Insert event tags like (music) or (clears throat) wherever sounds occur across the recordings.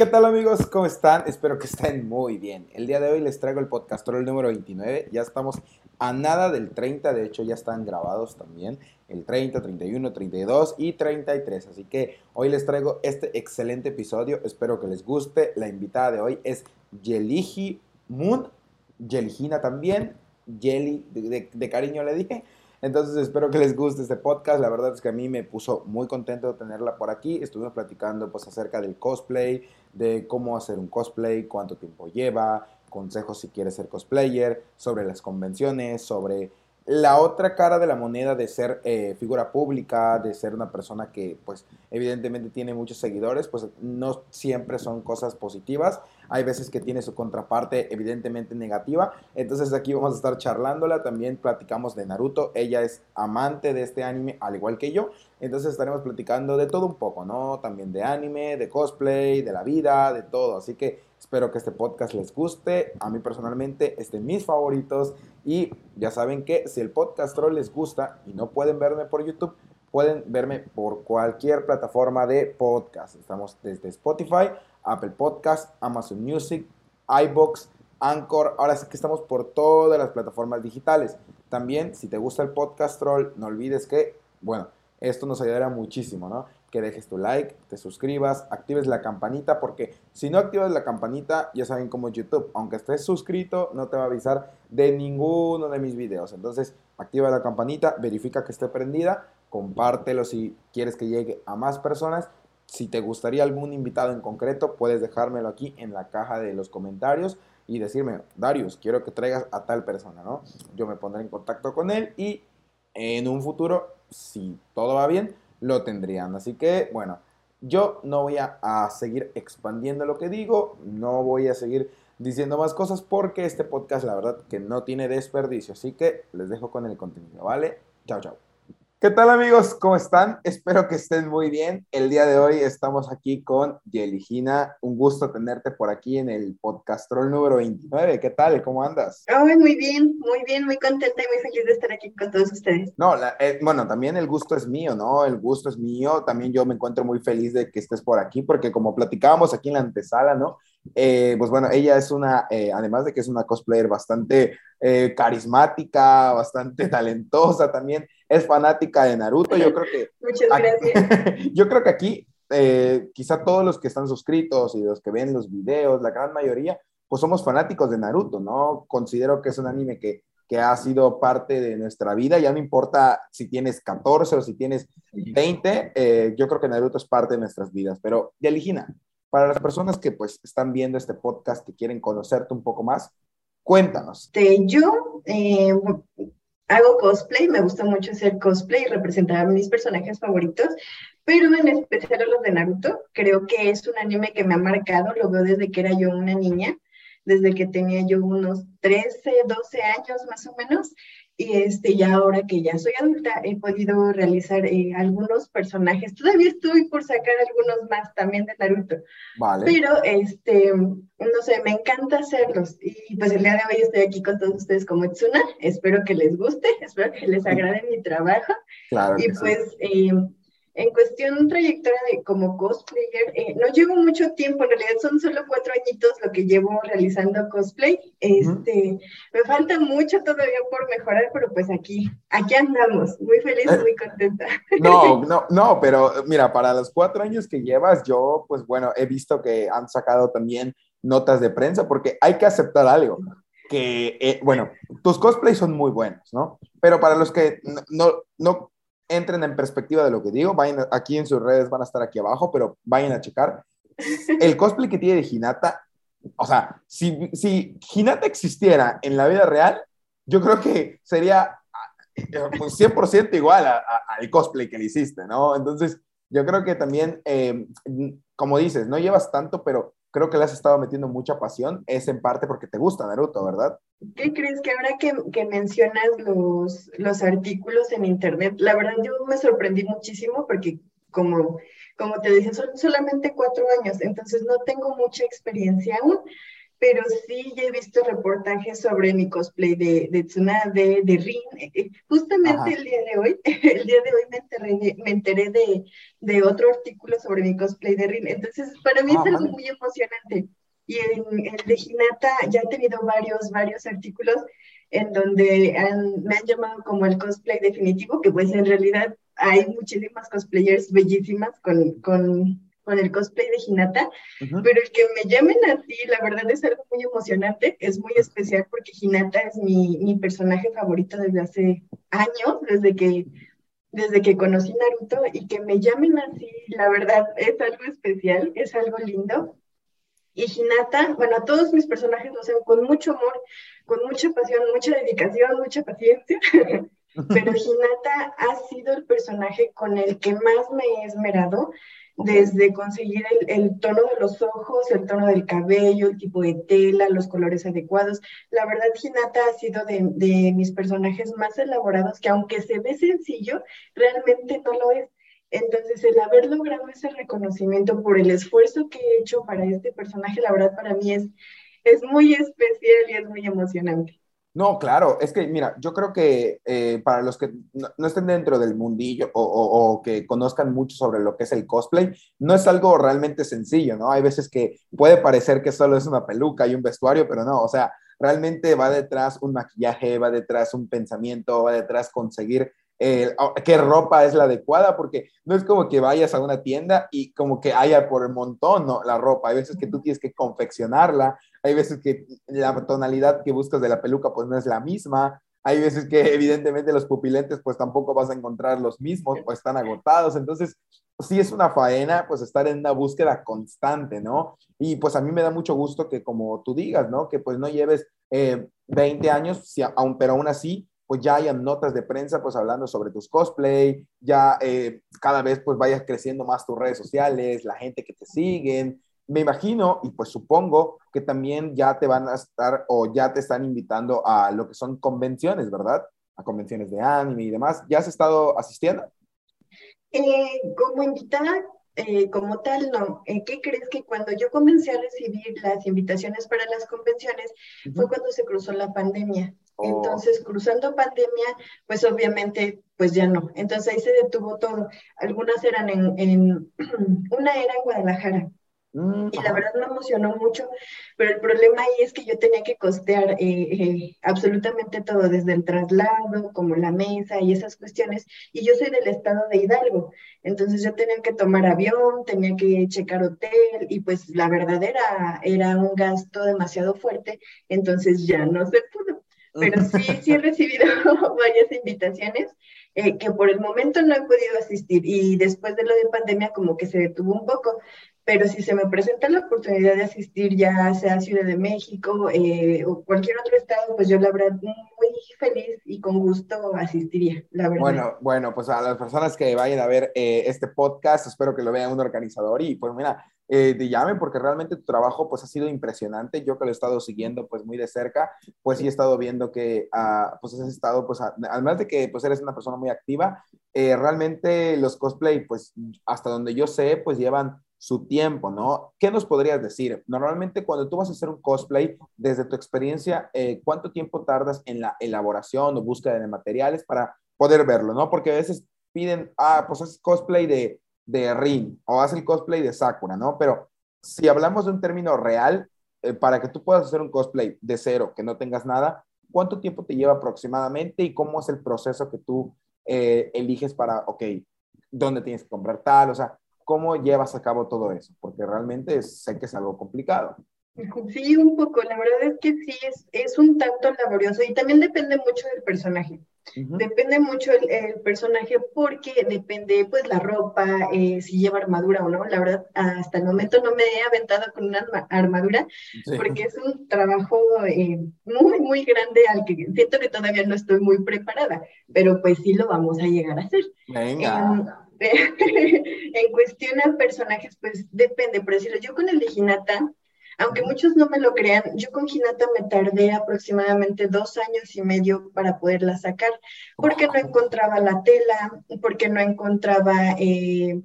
¿Qué tal amigos? ¿Cómo están? Espero que estén muy bien. El día de hoy les traigo el podcast el número 29. Ya estamos a nada del 30, de hecho ya están grabados también el 30, 31, 32 y 33. Así que hoy les traigo este excelente episodio. Espero que les guste. La invitada de hoy es Yeliji Moon, Yeligina también, Yeli, de cariño le dije. Entonces espero que les guste este podcast. La verdad es que a mí me puso muy contento de tenerla por aquí. Estuvimos platicando pues acerca del cosplay, de cómo hacer un cosplay, cuánto tiempo lleva, consejos si quieres ser cosplayer, sobre las convenciones, sobre la otra cara de la moneda de ser eh, figura pública, de ser una persona que pues evidentemente tiene muchos seguidores, pues no siempre son cosas positivas. Hay veces que tiene su contraparte evidentemente negativa. Entonces aquí vamos a estar charlándola. También platicamos de Naruto. Ella es amante de este anime al igual que yo. Entonces estaremos platicando de todo un poco, ¿no? También de anime, de cosplay, de la vida, de todo. Así que Espero que este podcast les guste. A mí personalmente es de mis favoritos. Y ya saben que si el podcast troll les gusta y no pueden verme por YouTube, pueden verme por cualquier plataforma de podcast. Estamos desde Spotify, Apple Podcast, Amazon Music, iBox, Anchor. Ahora sí que estamos por todas las plataformas digitales. También, si te gusta el podcast troll, no olvides que, bueno, esto nos ayudará muchísimo, ¿no? Que dejes tu like, te suscribas, actives la campanita, porque si no activas la campanita, ya saben cómo es YouTube, aunque estés suscrito, no te va a avisar de ninguno de mis videos. Entonces, activa la campanita, verifica que esté prendida, compártelo si quieres que llegue a más personas. Si te gustaría algún invitado en concreto, puedes dejármelo aquí en la caja de los comentarios y decirme, Darius, quiero que traigas a tal persona, ¿no? Yo me pondré en contacto con él y en un futuro, si todo va bien, lo tendrían. Así que, bueno, yo no voy a, seguir expandiendo lo que digo, no voy a seguir diciendo más cosas porque este podcast la verdad que no tiene desperdicio. Así que les dejo con el contenido, ¿vale? Chao, chao. ¿Qué tal amigos? ¿Cómo están? Espero que estén muy bien. El día de hoy estamos aquí con Yeligina. Un gusto tenerte por aquí en el podcast número 29. ¿Qué tal? ¿Cómo andas? muy bien, muy bien, muy contenta y muy feliz de estar aquí con todos ustedes. No, eh, bueno, también el gusto es mío, ¿no? El gusto es mío. También yo me encuentro muy feliz de que estés por aquí porque como platicábamos aquí en la antesala, ¿no? Eh, pues bueno, ella es una, eh, además de que es una cosplayer bastante carismática, bastante (laughs) talentosa también es fanática de Naruto. Yo creo que. (laughs) Muchas gracias. (laughs) yo creo que aquí, eh, quizá todos los que están suscritos y los que ven los videos, la gran mayoría, pues somos fanáticos de Naruto, ¿no? Considero que es un anime que, que ha sido parte de nuestra vida. Ya no importa si tienes 14 o si tienes 20, eh, yo creo que Naruto es parte de nuestras vidas. Pero, Yaligina, para las personas que pues están viendo este podcast, que quieren conocerte un poco más, cuéntanos. yo eh, hago cosplay, me gusta mucho hacer cosplay y representar a mis personajes favoritos, pero en especial a los de Naruto. Creo que es un anime que me ha marcado, lo veo desde que era yo una niña, desde que tenía yo unos 13, 12 años más o menos, y este, ya ahora que ya soy adulta, he podido realizar eh, algunos personajes. Todavía estoy por sacar algunos más también de Naruto. Vale. Pero, este, no sé, me encanta hacerlos. Y pues el día de hoy estoy aquí con todos ustedes como Itsuna. Espero que les guste, (laughs) espero que les (laughs) agrade mi trabajo. Claro. Y pues, eh, en cuestión trayectoria de como cosplayer, eh, no llevo mucho tiempo, en realidad son solo cuatro añitos lo que llevo realizando cosplay. Este, me falta mucho todavía por mejorar, pero pues aquí, aquí andamos, muy feliz, eh, muy contenta. (laughs) No, (laughs) no, no, pero mira, para los cuatro años que llevas, yo, pues bueno, he visto que han sacado también notas de prensa, porque hay que aceptar algo que, eh, bueno, tus cosplays son muy buenos, ¿no? Pero para los que no, no entren en perspectiva de lo que digo, vayan aquí en sus redes, van a estar aquí abajo, pero vayan a checar. (laughs) El cosplay que tiene de Hinata, o sea, si, si Hinata existiera en la vida real, yo creo que sería 100% pues, igual al cosplay que le hiciste, ¿no? Entonces, yo creo que también, eh, como dices, no llevas tanto, pero creo que le has estado metiendo mucha pasión, es en parte porque te gusta Naruto, ¿verdad? ¿Qué crees que ahora que, que, mencionas los, los artículos en internet, la verdad yo me sorprendí muchísimo porque como, como te dije, son solamente cuatro años, entonces no tengo mucha experiencia aún, pero sí ya he visto reportajes sobre mi cosplay de, de Tsunade, de Rin. Eh, eh, justamente el día de hoy, (laughs) el día de hoy me enteré me enteré de, de otro artículo sobre mi cosplay de Rin. Entonces, para mí es ah, algo muy emocionante. Y en el de Hinata ya he tenido varios, varios artículos en donde me han llamado como el cosplay definitivo, que pues en realidad hay muchísimas cosplayers bellísimas con, con, con el cosplay de Hinata, pero el que me llamen así, la verdad es algo muy emocionante, es muy especial porque Hinata es mi, mi personaje favorito desde hace años, desde que, desde que conocí Naruto, y que me llamen así, la verdad es algo especial, es algo lindo. Y Hinata, bueno, todos mis personajes lo hacen con mucho amor, con mucha pasión, mucha dedicación, mucha paciencia. (laughs) Pero (laughs) Hinata ha sido el personaje con el que más me he esmerado, desde conseguir el, tono de los ojos, el tono del cabello, el tipo de tela, los colores adecuados. La verdad, Hinata ha sido de, de mis personajes más elaborados, que aunque se ve sencillo, realmente no lo es. Entonces, el haber logrado ese reconocimiento por el esfuerzo que he hecho para este personaje, la verdad, para mí es, es muy especial y es muy emocionante. No, claro, es que mira, yo creo que eh, para los que no, estén dentro del mundillo o, que conozcan mucho sobre lo que es el cosplay, no es algo realmente sencillo, ¿no? Hay veces que puede parecer que solo es una peluca y un vestuario, pero no, o sea, realmente va detrás un maquillaje, va detrás un pensamiento, va detrás conseguir eh, qué ropa es la adecuada, porque no es como que vayas a una tienda y como que haya por el montón ¿no? la ropa, hay veces que tú tienes que confeccionarla, hay veces que la tonalidad que buscas de la peluca pues no es la misma, hay veces que (laughs) evidentemente los pupilentes pues tampoco vas a encontrar los mismos o están agotados, entonces sí es una faena pues estar en una búsqueda constante, ¿no? Y pues a mí me da mucho gusto que como tú digas, ¿no? Que pues no lleves 20 eh, años, si, aún, pero aún así pues ya hayan notas de prensa pues hablando sobre tus cosplay, ya eh, cada vez pues vayas creciendo más tus redes sociales, la gente que te siguen. Me imagino y pues supongo que también ya te van a estar o ya te están invitando a lo que son convenciones, ¿verdad? A convenciones de anime y demás. ¿Ya has estado asistiendo? Eh, como invitada, eh, como tal, no. ¿Qué crees que cuando yo comencé a recibir las invitaciones para las convenciones fue cuando se cruzó la pandemia? Entonces, cruzando pandemia, pues obviamente, pues ya no. Entonces ahí se detuvo todo. Algunas eran en, en (clears throat) una era en Guadalajara. Mm, y la verdad me emocionó mucho, pero el problema ahí es que yo tenía que costear eh, eh, absolutamente todo, desde el traslado, como la mesa y esas cuestiones. Y yo soy del estado de Hidalgo, entonces yo tenía que tomar avión, tenía que checar hotel y pues la verdad era, era un gasto demasiado fuerte, entonces ya no se pudo pero sí, sí he recibido (laughs) varias invitaciones eh, que por el momento no he podido asistir y después de lo de pandemia como que se detuvo un poco, pero si se me presenta la oportunidad de asistir ya sea Ciudad de México eh, o cualquier otro estado, pues yo la verdad muy feliz y con gusto asistiría, la verdad. Bueno, bueno, pues a las personas que vayan a ver eh, este podcast, espero que lo vean un organizador y pues mira, eh, te llamen porque realmente tu trabajo pues ha sido impresionante. Yo que lo he estado siguiendo pues muy de cerca, pues sí he estado viendo que uh, pues has estado pues además de que pues eres una persona muy activa, eh, realmente los cosplay pues hasta donde yo sé pues llevan su tiempo, ¿no? ¿Qué nos podrías decir? Normalmente cuando tú vas a hacer un cosplay, desde tu experiencia, eh, ¿cuánto tiempo tardas en la elaboración o búsqueda de materiales para poder verlo, ¿no? Porque a veces piden, ah, pues haces cosplay de de Rin o haz el cosplay de Sakura, ¿no? Pero si hablamos de un término real, eh, para que tú puedas hacer un cosplay de cero, que no tengas nada, ¿cuánto tiempo te lleva aproximadamente y cómo es el proceso que tú eh, eliges para, ok, dónde tienes que comprar tal? O sea, ¿cómo llevas a cabo todo eso? Porque realmente sé que es algo complicado. Sí, un poco. La verdad es que sí, es, es un tanto laborioso y también depende mucho del personaje. Depende mucho el, personaje porque depende pues la ropa, eh, si lleva armadura o no. La verdad, hasta el momento no me he aventado con una armadura porque es un trabajo eh, muy, muy grande al que siento que todavía no estoy muy preparada, pero pues sí lo vamos a llegar a hacer. Venga. (laughs) en cuestión a personajes, pues depende, por decirlo, yo con el de Hinata, aunque muchos no me lo crean, yo con Hinata me tardé aproximadamente dos años y medio para poderla sacar, porque no encontraba la tela, porque no encontraba eh,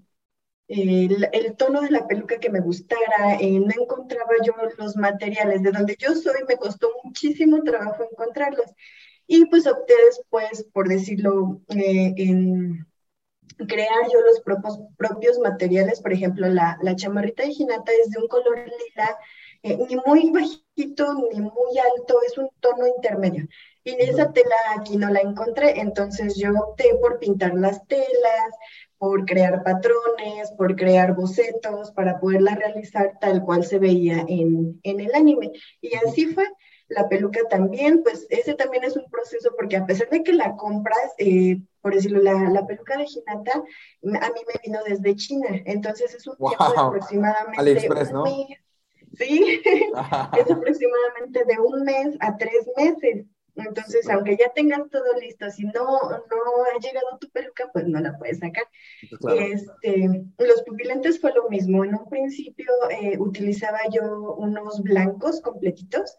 el, el, tono de la peluca que me gustara, eh, no encontraba yo los materiales. De donde yo soy me costó muchísimo trabajo encontrarlos. Y pues opté después, por decirlo, eh, en crear yo los propios, propios materiales. Por ejemplo, la, la chamarrita de Ginata es de un color lila, eh, ni muy bajito ni muy alto, es un tono intermedio. Y esa tela aquí no la encontré, entonces yo opté por pintar las telas, por crear patrones, por crear bocetos, para poderla realizar tal cual se veía en, en el anime. Y así fue. La peluca también, pues ese también es un proceso porque a pesar de que la compras, eh, por decirlo, la, la, peluca de Hinata a mí me vino desde China, entonces es un tiempo de aproximadamente AliExpress, ¿no? Sí, (laughs) es aproximadamente de un mes a tres meses. Entonces, aunque ya tengas todo listo, si no, no ha llegado tu peluca, pues no la puedes sacar. Este, los pupilentes fue lo mismo. En un principio eh, utilizaba yo unos blancos completitos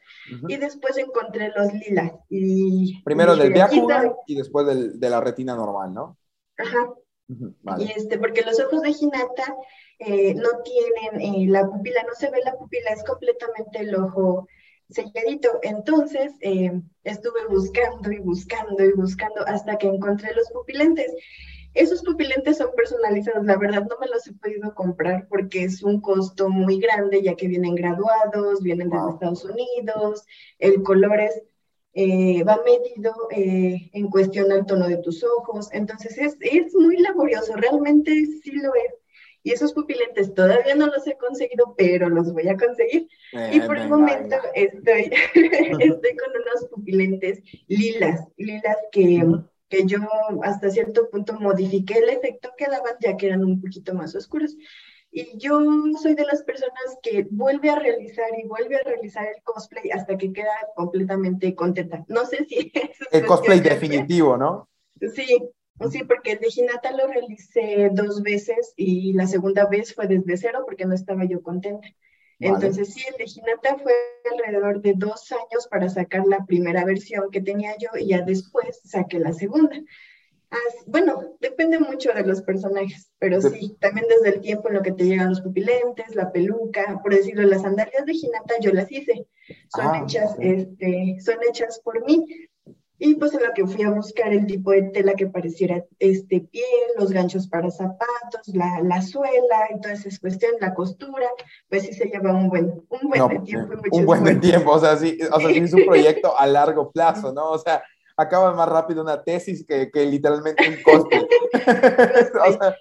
y después encontré los lilas. Y, Primero del viaje y después del, de la retina normal, ¿no? Ajá. Y este, porque los ojos de Hinata eh, no tienen eh, la pupila, no se ve la pupila, es completamente el ojo selladito. Entonces eh, estuve buscando y buscando y buscando hasta que encontré los pupilentes. Esos pupilentes son personalizados, la verdad no me los he podido comprar porque es un costo muy grande ya que vienen graduados, vienen desde Estados Unidos, el color es, eh, va medido eh, en cuestión al tono de tus ojos, entonces es, es muy laborioso, realmente sí lo es. Y esos pupilentes todavía no los he conseguido, pero los voy a conseguir. y por el momento estoy, (laughs) estoy con unos pupilentes lilas, lilas que, que yo hasta cierto punto modifiqué el efecto que daban ya que eran un poquito más oscuros. Y yo soy de las personas que vuelve a realizar y vuelve a realizar el cosplay hasta que queda completamente contenta. No sé si (laughs) es el cosplay definitivo, ¿no? Sí, Sí, porque el de Hinata lo realicé dos veces y la segunda vez fue desde cero porque no estaba yo contenta. Entonces sí, el de Hinata fue alrededor de dos años para sacar la primera versión que tenía yo y ya después saqué la segunda. bueno, depende mucho de los personajes, pero sí, también desde el tiempo en lo que te llegan los pupilentes, la peluca, por decirlo, las sandalias de Hinata yo las hice. Son ah, hechas, este, son hechas por mí y pues en lo que fui a buscar el tipo de tela que pareciera este piel, los ganchos para zapatos, la, la suela y toda esa cuestión, la costura, pues sí se lleva un buen, un buen de tiempo. un buen de tiempo, o sea, sí, o sea, sí es un (laughs) proyecto a largo plazo, ¿no? O sea, acaba más rápido una tesis que, que literalmente un coste. (laughs) (laughs) o sea,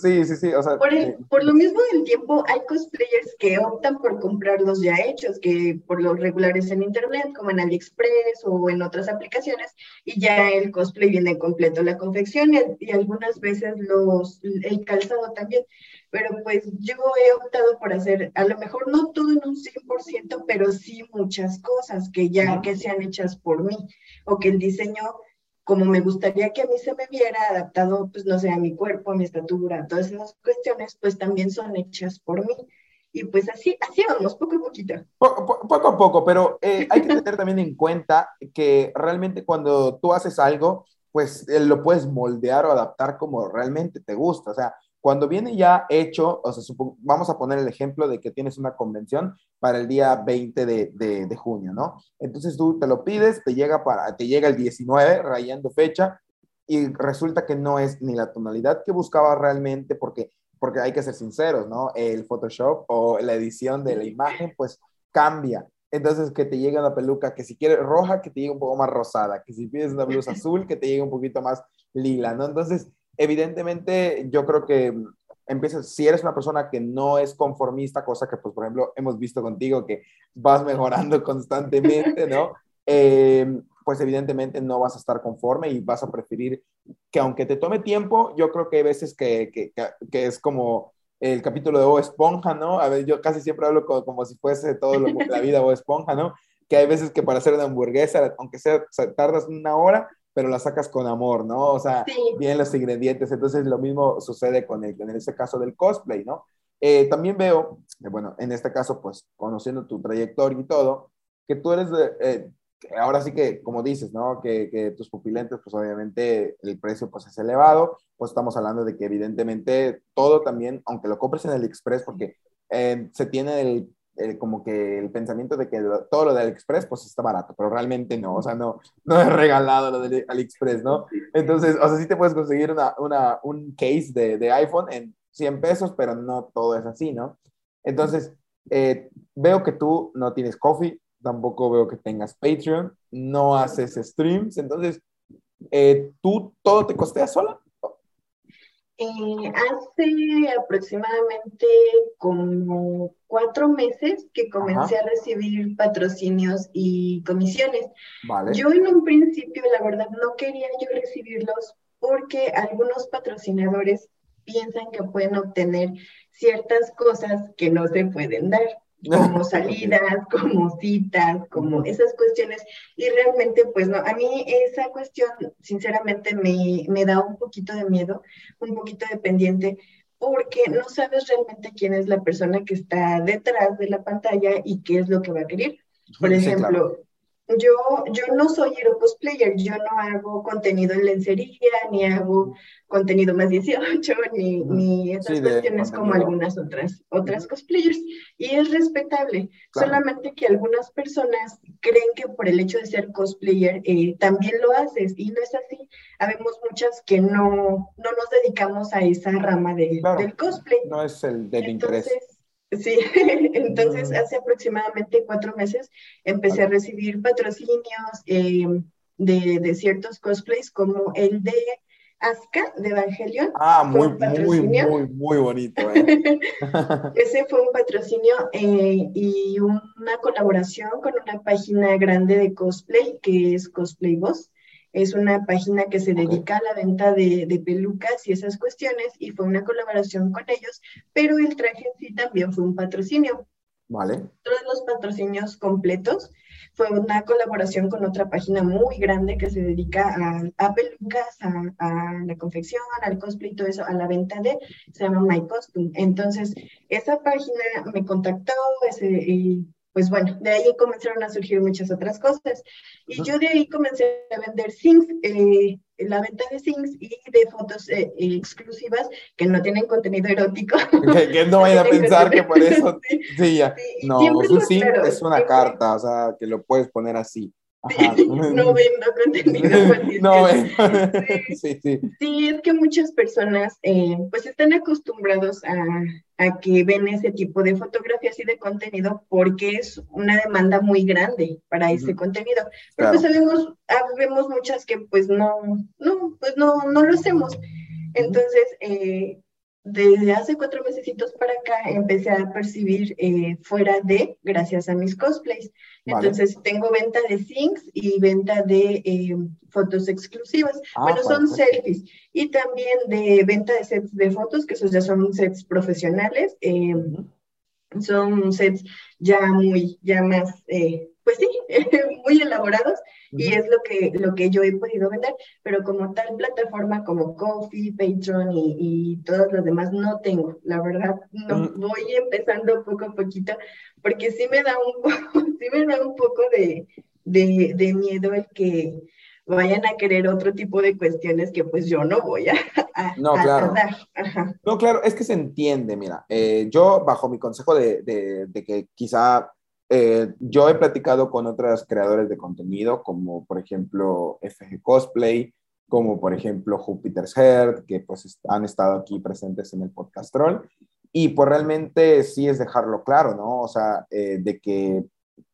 Sí, sí, sí. O sea, por, lo mismo del tiempo, hay cosplayers que optan por comprarlos ya hechos, que por los regulares en internet, como en AliExpress o en otras aplicaciones, y ya el cosplay viene completo, la confección y, algunas veces los, el calzado también. Pero pues yo he optado por hacer, a lo mejor no todo en un 100%, pero sí muchas cosas que ya que sean hechas por mí, o que el diseño como me gustaría que a mí se me viera adaptado, pues no sé, a mi cuerpo, a mi estatura, todas esas cuestiones, pues también son hechas por mí. Y pues así, así vamos, poco a poquito. Poco, a poco, pero eh, (laughs) hay que tener también en cuenta que realmente cuando tú haces algo, pues eh, lo puedes moldear o adaptar como realmente te gusta. O sea, cuando viene ya hecho, o sea, vamos a poner el ejemplo de que tienes una convención para el día 20 de, de, junio, ¿no? Entonces tú te lo pides, te llega, para, te llega el 19, rayando fecha, y resulta que no es ni la tonalidad que buscaba realmente, porque, porque hay que ser sinceros, ¿no? El Photoshop o la edición de la imagen, pues cambia. Entonces, que te llegue una peluca que si quieres roja, que te llegue un poco más rosada, que si pides una blusa azul, que te llegue un poquito más lila, ¿no? Entonces, evidentemente yo creo que empiezas, si eres una persona que no es conformista, cosa que pues por ejemplo hemos visto contigo que vas (laughs) mejorando constantemente, ¿no? Eh, pues evidentemente no vas a estar conforme y vas a preferir que aunque te tome tiempo, yo creo que hay veces que, que, que es como el capítulo de O Esponja, ¿no? A ver, yo casi siempre hablo como, si fuese todo lo, la vida O Esponja, ¿no? Que hay veces que para hacer una hamburguesa, aunque sea, tardas una hora, pero la sacas con amor, ¿no? O sea, bien los ingredientes. Entonces, lo mismo sucede con el, en este caso del cosplay, ¿no? Eh, también veo, bueno, en este caso, pues, conociendo tu trayectoria y todo, que tú eres, eh, ahora sí que, como dices, ¿no? Que, que, tus pupilentes, pues obviamente el precio pues es elevado, pues estamos hablando de que evidentemente todo también, aunque lo compres en el Express, porque eh, se tiene el, el, como que el pensamiento de que todo lo del AliExpress pues está barato, pero realmente no, o sea, no, no es regalado lo del AliExpress, ¿no? Entonces, o sea, sí te puedes conseguir una, una, un case de, de iPhone en 100 pesos, pero no todo es así, ¿no? Entonces, eh, veo que tú no tienes coffee, tampoco veo que tengas Patreon, no haces streams, entonces, eh, ¿tú todo te costea sola? Eh, hace aproximadamente como cuatro meses que comencé a recibir patrocinios y comisiones. Yo en un principio, la verdad, no quería yo recibirlos porque algunos patrocinadores piensan que pueden obtener ciertas cosas que no se pueden dar como (laughs) salidas, como citas, como esas cuestiones. Y realmente, pues no, a mí esa cuestión, sinceramente, me, me da un poquito de miedo, un poquito de pendiente, porque no sabes realmente quién es la persona que está detrás de la pantalla y qué es lo que va a querer. Por ejemplo, yo, yo no soy hero cosplayer, yo no hago contenido en lencería, ni hago contenido más 18, (laughs) ni, ni esas cuestiones como algunas otras, otras cosplayers. Y es respetable, solamente que algunas personas creen que por el hecho de ser cosplayer eh, también lo haces, y no es así. Habemos muchas que no, no nos dedicamos a esa rama de, del cosplay. No es el del interés. Sí, (laughs) entonces hace aproximadamente cuatro meses empecé a recibir patrocinios eh, de, de, ciertos cosplays como el de Aska de Evangelion. Ah, muy, muy, muy, muy bonito. Eh. (laughs) Ese fue un patrocinio eh, y una colaboración con una página grande de cosplay que es Cosplay Boss. Es una página que se dedica a la venta de, de, pelucas y esas cuestiones y fue una colaboración con ellos, pero el traje en sí también fue un patrocinio. Vale. Todos los patrocinios completos fue una colaboración con otra página muy grande que se dedica a, pelucas, a, la confección, al cosplay y todo eso, a la venta de, se llama My Costume. Entonces, esa página me contactó, ese, y pues bueno, de ahí comenzaron a surgir muchas otras cosas. Y yo de ahí comencé a vender things, eh, la venta de things y de fotos eh, exclusivas que no tienen contenido erótico. (laughs) Que, (laughs) no vayan a pensar que por eso. (laughs) Sí, ya. no, un thing es una carta, o sea, que lo puedes poner así. (laughs) no (laughs) vendo contenido No Sí. Sí, sí. es que muchas personas eh, pues están acostumbrados a, a, que ven ese tipo de fotografías y de contenido porque es una demanda muy grande para ese contenido. Pero pues sabemos, ah, vemos muchas que pues no, no, pues no, no lo hacemos. Entonces, eh, desde hace cuatro meses para acá empecé a percibir eh, fuera de, gracias a mis cosplays. Entonces tengo venta de things y venta de eh, fotos exclusivas. Ah, bueno, son selfies. Y también de venta de sets de fotos, que esos ya son sets profesionales. Eh, son sets ya muy, ya más pues sí, (laughs) muy elaborados y es lo que, lo que yo he podido vender, pero como tal plataforma como Coffee, Patreon y, y todas las demás no tengo, la verdad, no, mm. voy empezando poco a poquito porque sí me da un, (laughs) sí me da un poco de, de, de miedo el que vayan a querer otro tipo de cuestiones que pues yo no voy a, no, claro. No, claro, es que se entiende, mira, eh, yo bajo mi consejo de, de, de que quizá eh, yo he platicado con otras creadores de contenido, como por ejemplo FG Cosplay, como por ejemplo Jupiter's Heart, que pues han estado aquí presentes en el podcast troll. Y pues realmente sí es dejarlo claro, ¿no? O sea, eh, de que,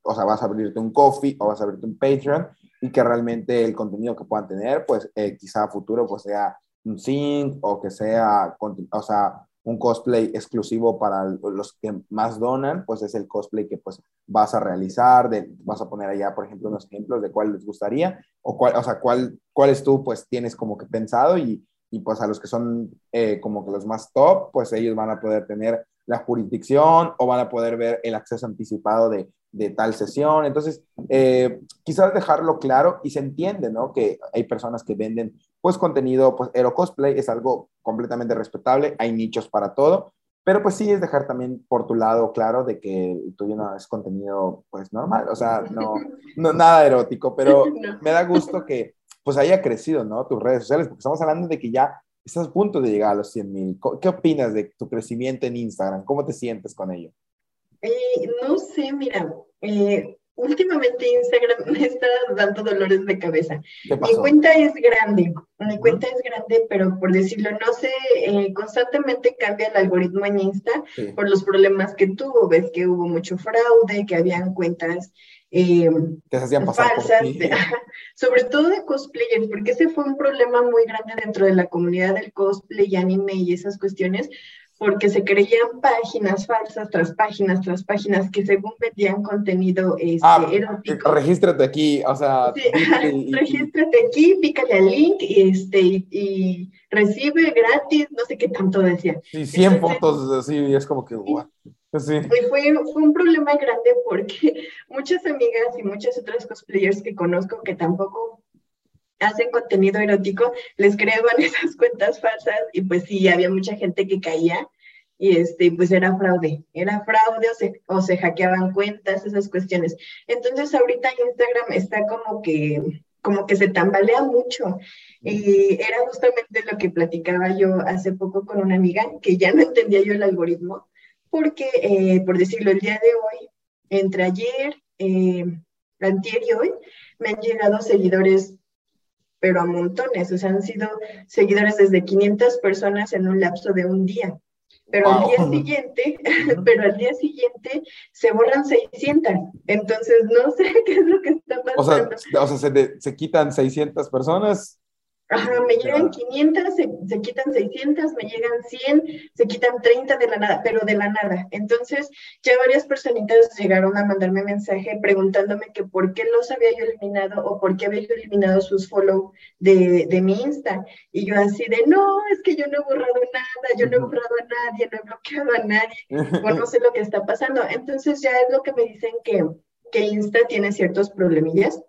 o sea, vas a abrirte un coffee o vas a abrirte un Patreon y que realmente el contenido que puedan tener, pues eh, quizá a futuro pues sea un sync o que sea, o sea, un cosplay exclusivo para los que más donan, pues es el cosplay que pues vas a realizar, vas a poner allá, por ejemplo, unos ejemplos de cuál les gustaría, o cuál, o sea, cuál, cuáles tú pues tienes como que pensado y, y pues a los que son eh, como que los más top, pues ellos van a poder tener la jurisdicción o van a poder ver el acceso anticipado de, de tal sesión. Entonces, eh, quizás dejarlo claro y se entiende, ¿no? Que hay personas que venden, pues, contenido, pues, Hero Cosplay es algo completamente respetable, hay nichos para todo, Pero pues sí es dejar también por tu lado claro de que tú no es contenido pues normal, o sea, no, no nada erótico, pero (laughs) me da gusto que pues haya crecido, ¿no? Tus redes sociales, porque estamos hablando de que ya estás a punto de llegar a los 100 mil. ¿Qué opinas de tu crecimiento en Instagram? ¿Cómo te sientes con ello? Eh, no sé, mira, eh, últimamente Instagram me (laughs) está dando dolores de cabeza. Mi cuenta es grande, mi cuenta es grande, pero por decirlo, no sé, eh, constantemente cambia el algoritmo en Insta por los problemas que tuvo. Ves que hubo mucho fraude, que habían cuentas eh, que se hacían pasar falsas, (laughs) sobre todo de cosplayers, porque ese fue un problema muy grande dentro de la comunidad del cosplay, anime y esas cuestiones, porque se creían páginas falsas tras páginas tras páginas que según vendían contenido este, ah, erótico. Regístrate aquí, o sea. Sí, regístrate aquí, pícale al link y, este, y, recibe gratis, no sé qué tanto decía. Sí, 100 fotos así, es como que, Sí. Y fue, fue, un problema grande porque (laughs) muchas amigas y muchas otras cosplayers que conozco que tampoco hacen contenido erótico, les creaban (laughs) esas cuentas falsas y pues sí, había mucha gente que caía y este, pues era fraude, era fraude o se, o se hackeaban cuentas, esas cuestiones. Entonces ahorita Instagram está como que, como que se tambalea mucho y era justamente lo que platicaba yo hace poco con una amiga que ya no entendía yo el algoritmo porque, eh, por decirlo, el día de hoy, entre ayer, eh, antier y hoy, me han llegado seguidores pero a montones, o sea, han sido seguidores desde 500 personas en un lapso de un día. Pero al día siguiente, (laughs) pero al día siguiente se borran 600. Entonces, no sé (laughs) qué es lo que está pasando. O sea, o sea se, se quitan 600 personas Ajá, me llegan 500, se, quitan 600, me llegan 100, se quitan 30 de la nada, pero de la nada. Entonces, ya varias personitas llegaron a mandarme mensaje preguntándome que por qué los había yo eliminado o por qué había yo eliminado sus follow de, de mi Insta. Y yo así de, no, es que yo no he borrado nada, yo no he borrado a nadie, no he bloqueado a nadie, (laughs) o no sé lo que está pasando. Entonces, ya es lo que me dicen que, que Insta tiene ciertos problemillas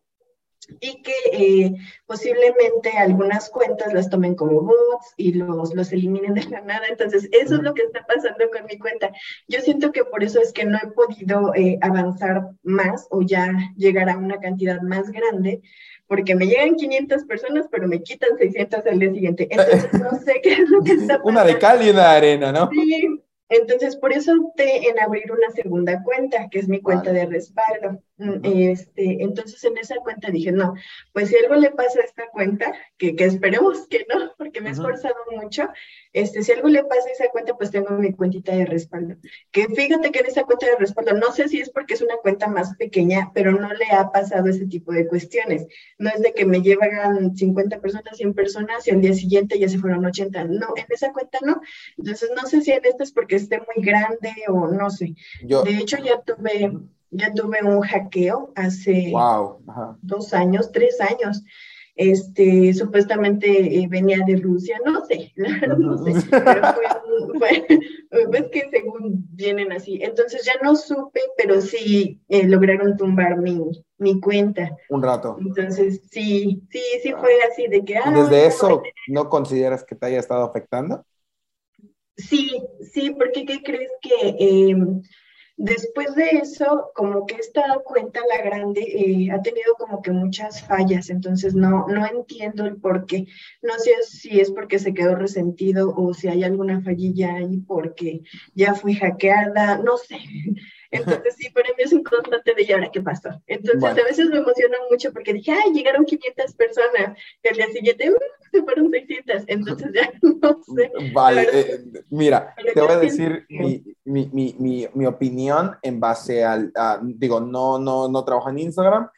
y que eh, posiblemente algunas cuentas las tomen como bots y los, los eliminen de la nada. Entonces, eso es lo que está pasando con mi cuenta. Yo siento que por eso es que no he podido eh, avanzar más o ya llegar a una cantidad más grande, porque me llegan 500 personas, pero me quitan 600 al día siguiente. Entonces, (laughs) no sé qué es lo que está pasando. Una de cal y una de arena, ¿no? Sí, entonces, por eso opté en abrir una segunda cuenta, que es mi cuenta de respaldo. Este, entonces, en esa cuenta dije, no, pues si algo le pasa a esta cuenta, que, que esperemos que no, porque me he esforzado mucho, este, si algo le pasa a esa cuenta, pues tengo mi cuentita de respaldo. Que fíjate que en esa cuenta de respaldo, no sé si es porque es una cuenta más pequeña, pero no le ha pasado ese tipo de cuestiones. No es de que me llevan 50 personas, 100 personas y al día siguiente ya se fueron 80. No, en esa cuenta no. Entonces, no sé si en esta es porque esté muy grande o no sé. de hecho, ya tuve, ya tuve un hackeo hace dos años, tres años este, supuestamente eh, venía de Rusia, no sé, (laughs) no sé, pero fue, (laughs) fue, que según vienen así, entonces ya no supe, pero sí eh, lograron tumbar mi, mi cuenta. Un rato. Entonces, sí, sí, sí fue así de que... Ah, ¿Desde eso no consideras que te haya estado afectando? Sí, sí, porque ¿qué crees que... Em, Después de eso, como que esta cuenta, la grande, eh, ha tenido como que muchas fallas, entonces no, no entiendo el por qué. No sé si es porque se quedó resentido o si hay alguna fallilla ahí porque ya fui hackeada, no sé. Entonces sí, para mí es un constante de ¿y ahora qué pasó? Entonces a veces me emociona mucho porque dije, ay, llegaron 500 personas, al día siguiente uh, se fueron 600, entonces ya (laughs) no sé. (laughs) Vale, eh, mira, te voy a decir mi, mi, mi, mi, opinión en base al, digo, no, no, no trabajo en Instagram,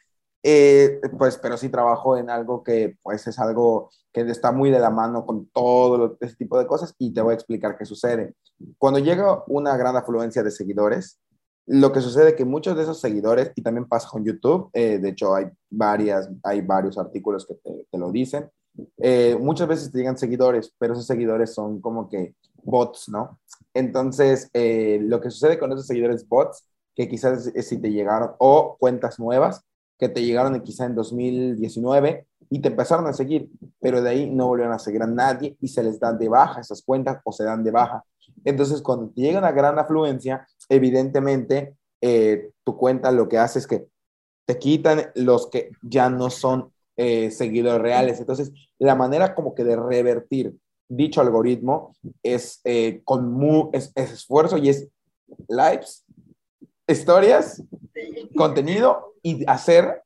eh, pues, pero sí trabajo en algo que pues es algo que está muy de la mano con todo ese tipo de cosas y te voy a explicar qué sucede. Cuando llega una gran afluencia de seguidores, lo que sucede es que muchos de esos seguidores, y también pasa con YouTube, eh, de hecho hay, varias, hay varios artículos que te, lo dicen, eh, muchas veces te llegan seguidores, pero esos seguidores son como que bots, ¿no? Entonces, eh, lo que sucede con esos seguidores bots, que quizás si te llegaron, o cuentas nuevas, que te llegaron quizá en 2019 y te empezaron a seguir, pero de ahí no volvieron a seguir a nadie y se les dan de baja esas cuentas o se dan de baja. Entonces, cuando te llega una gran afluencia, evidentemente eh, tu cuenta lo que hace es que te quitan los que ya no son eh, seguidores reales. Entonces, la manera como que de revertir dicho algoritmo es eh, con mu es, esfuerzo y es lives, historias, contenido y hacer,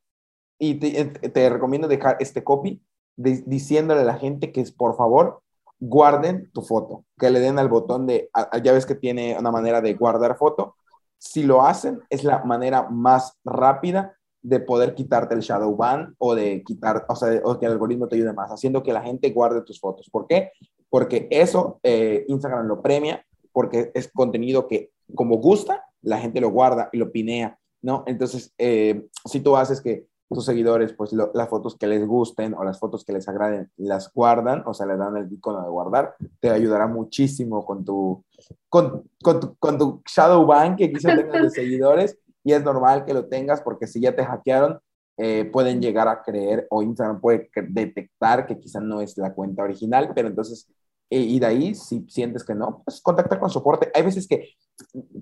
y te, recomiendo dejar este copy diciéndole a la gente que es por favor guarden tu foto, que le den al botón de, ya ves que tiene una manera de guardar foto, si lo hacen es la manera más rápida de poder quitarte el shadow ban o de quitar, o sea, o que el algoritmo te ayude más, haciendo que la gente guarde tus fotos. ¿Por qué? Porque eso eh, Instagram lo premia, porque es contenido que como gusta, la gente lo guarda y lo pinea, ¿no? Entonces, eh, si tú haces que tus seguidores, pues las fotos que les gusten o las fotos que les agraden, las guardan, o sea, le dan el icono de guardar, te ayudará muchísimo con tu, con, con tu, con tu shadow ban que quizás tengas de (laughs) seguidores y es normal que lo tengas porque si ya te hackearon, eh, pueden llegar a creer o Instagram puede detectar que quizás no es la cuenta original, pero entonces, eh, y de ahí, si sientes que no, pues contactar con soporte. Hay veces que,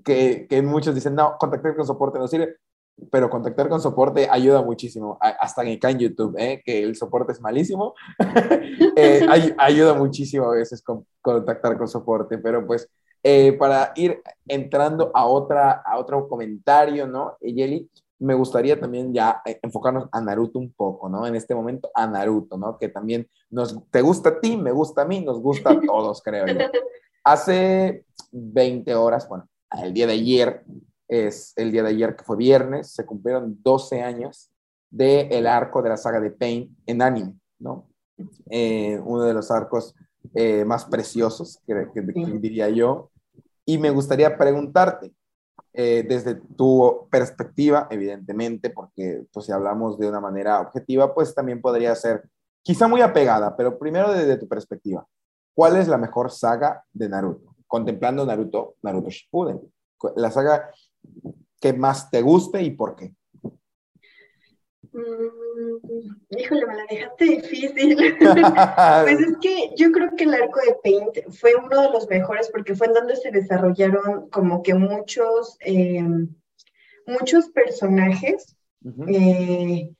que, que muchos dicen, no, contactar con soporte no sirve pero contactar con soporte ayuda muchísimo, hasta acá en YouTube, ¿eh? que el soporte es malísimo, (laughs) eh, ayuda muchísimo a veces con, contactar con soporte, pero pues eh, para ir entrando a, otra, a otro comentario, ¿no? Yeli, me gustaría también ya enfocarnos a Naruto un poco, ¿no? En este momento a Naruto, ¿no? Que también nos, te gusta a ti, me gusta a mí, nos gusta a todos, creo yo. (laughs) Hace 20 horas, bueno, el día de ayer, es el día de ayer, que fue viernes, se cumplieron 12 años del el arco de la saga de Pain en anime, ¿no? Eh, uno de los arcos eh, más preciosos, que, diría yo. Y me gustaría preguntarte, eh, desde tu perspectiva, evidentemente, porque pues, si hablamos de una manera objetiva, pues también podría ser quizá muy apegada, pero primero desde tu perspectiva, ¿cuál es la mejor saga de Naruto? Contemplando Naruto, Naruto Shippuden. La saga que más te guste y por qué. Mm, híjole, me la dejaste difícil. (laughs) pues es que yo creo que el arco de Paint fue uno de los mejores porque fue en donde se desarrollaron como que muchos, eh, muchos personajes. Eh,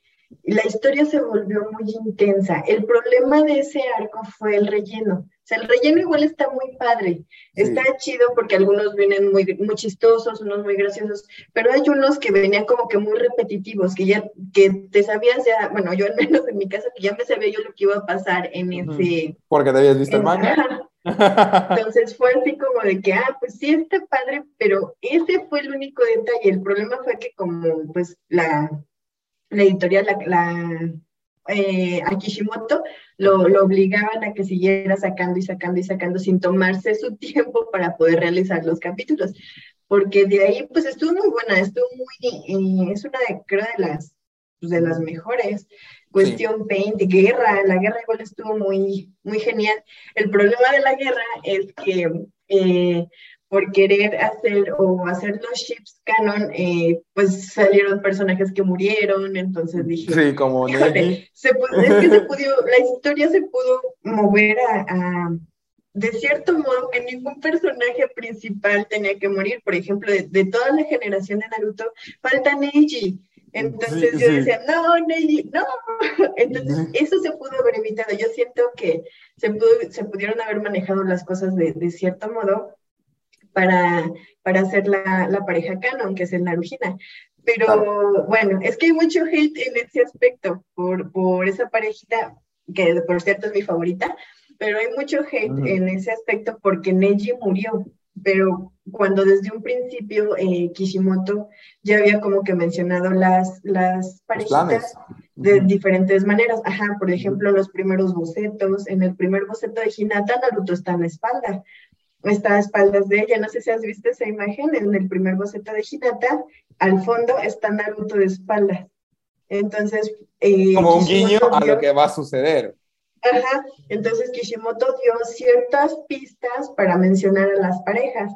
la historia se volvió muy intensa. El problema de ese arco fue el relleno. O sea, el relleno igual está muy padre, está chido porque algunos vienen muy, muy chistosos, unos muy graciosos, pero hay unos que venían como que muy repetitivos, que ya, que te sabías ya, bueno, yo al menos en mi casa, que ya me sabía yo lo que iba a pasar en ese... Porque te habías visto el manga. (laughs) Entonces fue así como de que, ah, pues sí está padre, pero ese fue el único detalle. El problema fue que como pues la, la editorial, la, la eh, a Kishimoto lo, obligaban a que siguiera sacando y sacando y sacando sin tomarse su tiempo para poder realizar los capítulos, porque de ahí pues estuvo muy buena, estuvo muy, es una de, creo de las, pues, de las mejores. Cuestión Paint, guerra, la guerra igual estuvo muy, muy genial. El problema de la guerra es que eh, por querer hacer o hacer los ships canon, eh, pues salieron personajes que murieron, entonces dije, sí, como se es que se pudo, la historia se pudo mover a, de cierto modo que ningún personaje principal tenía que morir, por ejemplo, de, toda la generación de Naruto, falta Neji, entonces yo decía, no, Neji, no. (laughs) Entonces eso se pudo haber evitado. Yo siento que se, pudo, se pudieron haber manejado las cosas de, de cierto modo para, para hacer la, la pareja canon, que es el Narujina. Pero bueno, es que hay mucho hate en ese aspecto por, por esa parejita, que por cierto es mi favorita, pero hay mucho hate en ese aspecto porque Neji murió. Pero cuando desde un principio eh, Kishimoto ya había como que mencionado las, las parejitas de diferentes maneras. Ajá, por ejemplo, los primeros bocetos. En el primer boceto de Hinata, Naruto está en la espalda está a espaldas de ella. No sé si has visto esa imagen en el primer boceto de Hinata. Al fondo está Naruto de espaldas. Entonces. Eh, Como un guiño a lo que va a suceder. Ajá. Entonces Kishimoto dio ciertas pistas para mencionar a las parejas.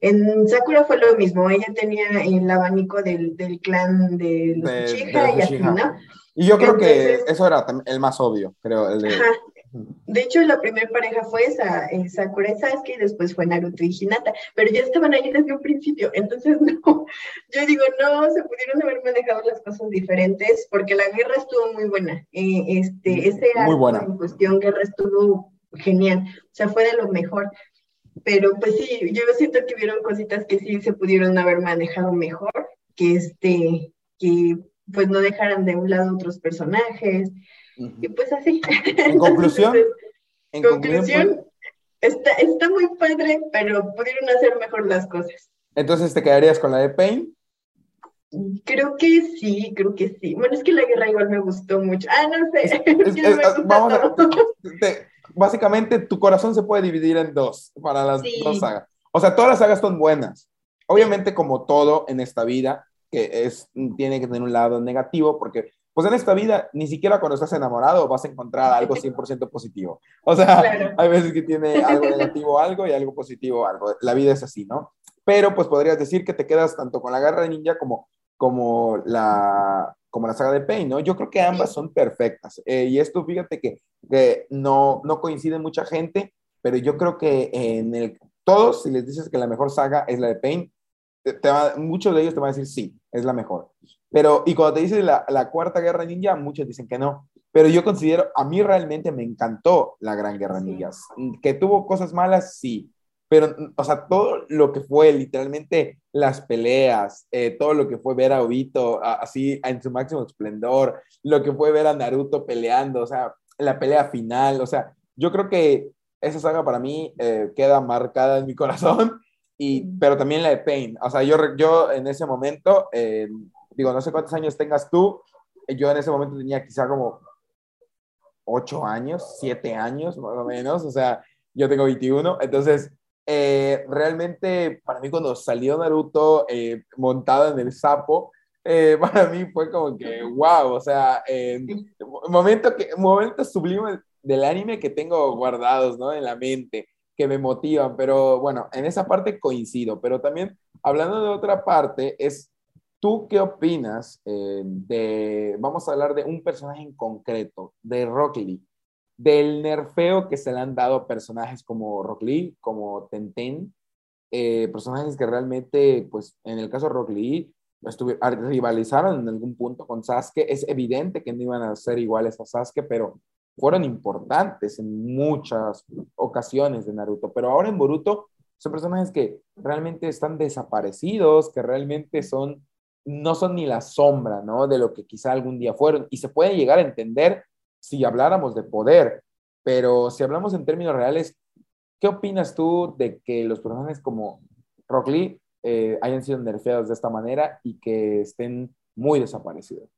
En Sakura fue lo mismo. Ella tenía el abanico del, del clan de los y así, ¿no? Y yo creo que eso era el más obvio, creo. El de... Ajá. De hecho, la primera pareja fue esa, eh, Sakura y Sasuke, y después fue Naruto y Hinata, pero ya estaban ahí desde un principio, entonces (laughs) no, yo digo, no, se pudieron haber manejado las cosas diferentes, porque la guerra estuvo muy buena, eh, este, ese muy buena. en cuestión guerra estuvo genial, o sea, fue de lo mejor, pero pues sí, yo siento que hubieron cositas que sí se pudieron haber manejado mejor, que este, que pues no dejaran de un lado otros personajes, y pues así. En (laughs) conclusión, en conclusión, está, está muy padre, pero pudieron hacer mejor las cosas. Entonces, ¿te quedarías con la de Pain? Creo que sí, creo que sí. Bueno, es que la guerra igual me gustó mucho. Ah, no sé. Es- (laughs) es- es- vamos a- te- básicamente, tu corazón se puede dividir en dos para las Sí. dos sagas. O sea, todas las sagas son buenas. Obviamente, como todo en esta vida, que es, tiene que tener un lado negativo, porque pues en esta vida, ni siquiera cuando estás enamorado vas a encontrar algo 100% positivo. O sea, Claro. hay veces que tiene algo negativo algo y algo positivo algo. La vida es así, ¿no? Pero pues podrías decir que te quedas tanto con la Guerra de Ninja como, como, la, como la saga de Pain, ¿no? Yo creo que ambas son perfectas. Eh, y esto, fíjate que, que no, no coincide mucha gente, pero yo creo que en el, todos, si les dices que la mejor saga es la de Pain, te- te va- muchos de ellos te van a decir sí, es la mejor. Pero, y cuando te dicen la, la cuarta guerra ninja, muchos dicen que no. Pero yo considero, a mí realmente me encantó la Gran Guerra Sí. Ninja. Que tuvo cosas malas, sí. Pero, o sea, todo lo que fue literalmente las peleas, eh, todo lo que fue ver a Obito a- así en su máximo esplendor, lo que fue ver a Naruto peleando, o sea, la pelea final, o sea, yo creo que esa saga para mí eh, queda marcada en mi (laughs) corazón, y, pero también la de Pain. O sea, yo, yo en ese momento, eh, digo, no sé cuántos años tengas tú, eh, yo en ese momento tenía quizá como ocho años, siete años más o menos, o sea, yo tengo 21, entonces eh, realmente para mí cuando salió Naruto eh, montado en el sapo, eh, (laughs) para mí fue como que wow, o sea, eh, momento que, momentos sublimes del anime que tengo guardados, ¿no? En la mente, que me motivan, pero bueno, en esa parte coincido, pero también hablando de otra parte, es ¿Tú qué opinas eh, de, vamos a hablar de un personaje en concreto, de Rock Lee, del nerfeo que se le han dado a personajes como Rock Lee, como Tenten, eh, personajes que realmente, pues en el caso de Rock Lee, rivalizaron en algún punto con Sasuke, es evidente que no iban a ser iguales a Sasuke, pero fueron importantes en muchas ocasiones de Naruto, pero ahora en Boruto son personajes que realmente están desaparecidos, que realmente son no son ni la sombra, ¿no? De lo que quizá algún día fueron. Y se puede llegar a entender si habláramos de poder, pero si hablamos en términos reales, ¿qué opinas tú de que los personajes como Rock Lee eh, hayan sido nerfeados de esta manera y que estén muy desaparecidos?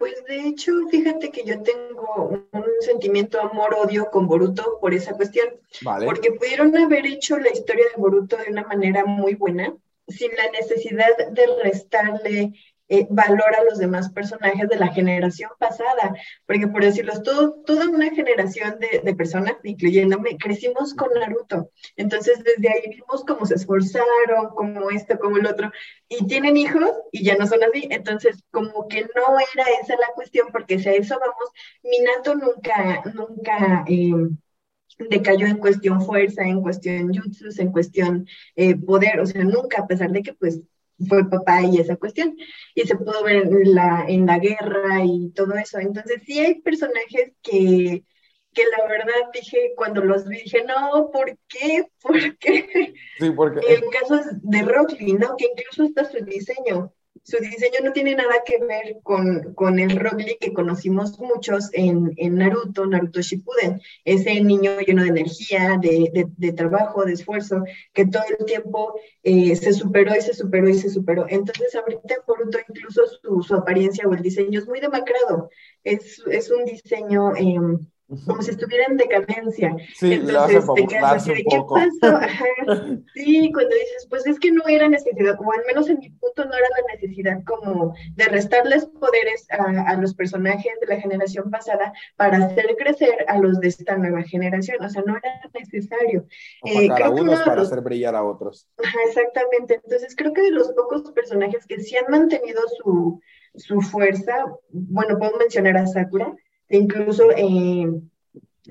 Pues de hecho, fíjate que yo tengo un sentimiento amor-odio con Boruto por esa cuestión, Vale. porque pudieron haber hecho la historia de Boruto de una manera muy buena, sin la necesidad de restarle eh, valor a los demás personajes de la generación pasada, porque por decirlo, todo, toda una generación de, de personas, incluyéndome, crecimos con Naruto, entonces desde ahí vimos cómo se esforzaron, como esto, como el otro, y tienen hijos y ya no son así, entonces como que no era esa la cuestión, porque si a eso vamos, Minato nunca, nunca... Eh, decayó en cuestión fuerza, en cuestión jutsus, en cuestión eh, poder, o sea, nunca, a pesar de que pues fue papá y esa cuestión, y se pudo ver en la, en la guerra y todo eso. Entonces sí hay personajes que, que la verdad dije, cuando los vi, dije, no, ¿por qué? ¿Por qué? Sí, porque... (laughs) El caso es de Rock Lee, ¿no? Que incluso hasta su diseño, su diseño no tiene nada que ver con, con el Lee que conocimos muchos en, en Naruto, Naruto Shippuden, ese niño lleno de energía, de, de, trabajo, de esfuerzo, que todo el tiempo eh, se superó y se superó y se superó. Entonces ahorita en Boruto incluso su, su apariencia o el diseño es muy demacrado, es, es un diseño... Eh, como si estuviera en decadencia. Sí, Entonces te quedas así de, ¿qué pasó? (laughs) Ajá. Sí, cuando dices, pues es que no era necesidad, o al menos en mi punto no era la necesidad como de restarles poderes a, a los personajes de la generación pasada para hacer crecer a los de esta nueva generación, o sea, no era necesario. Opacar eh, a unos para los... hacer brillar a otros. Ajá, exactamente, entonces creo que de los pocos personajes que sí han mantenido su, su fuerza, bueno, puedo mencionar a Sakura, incluso eh,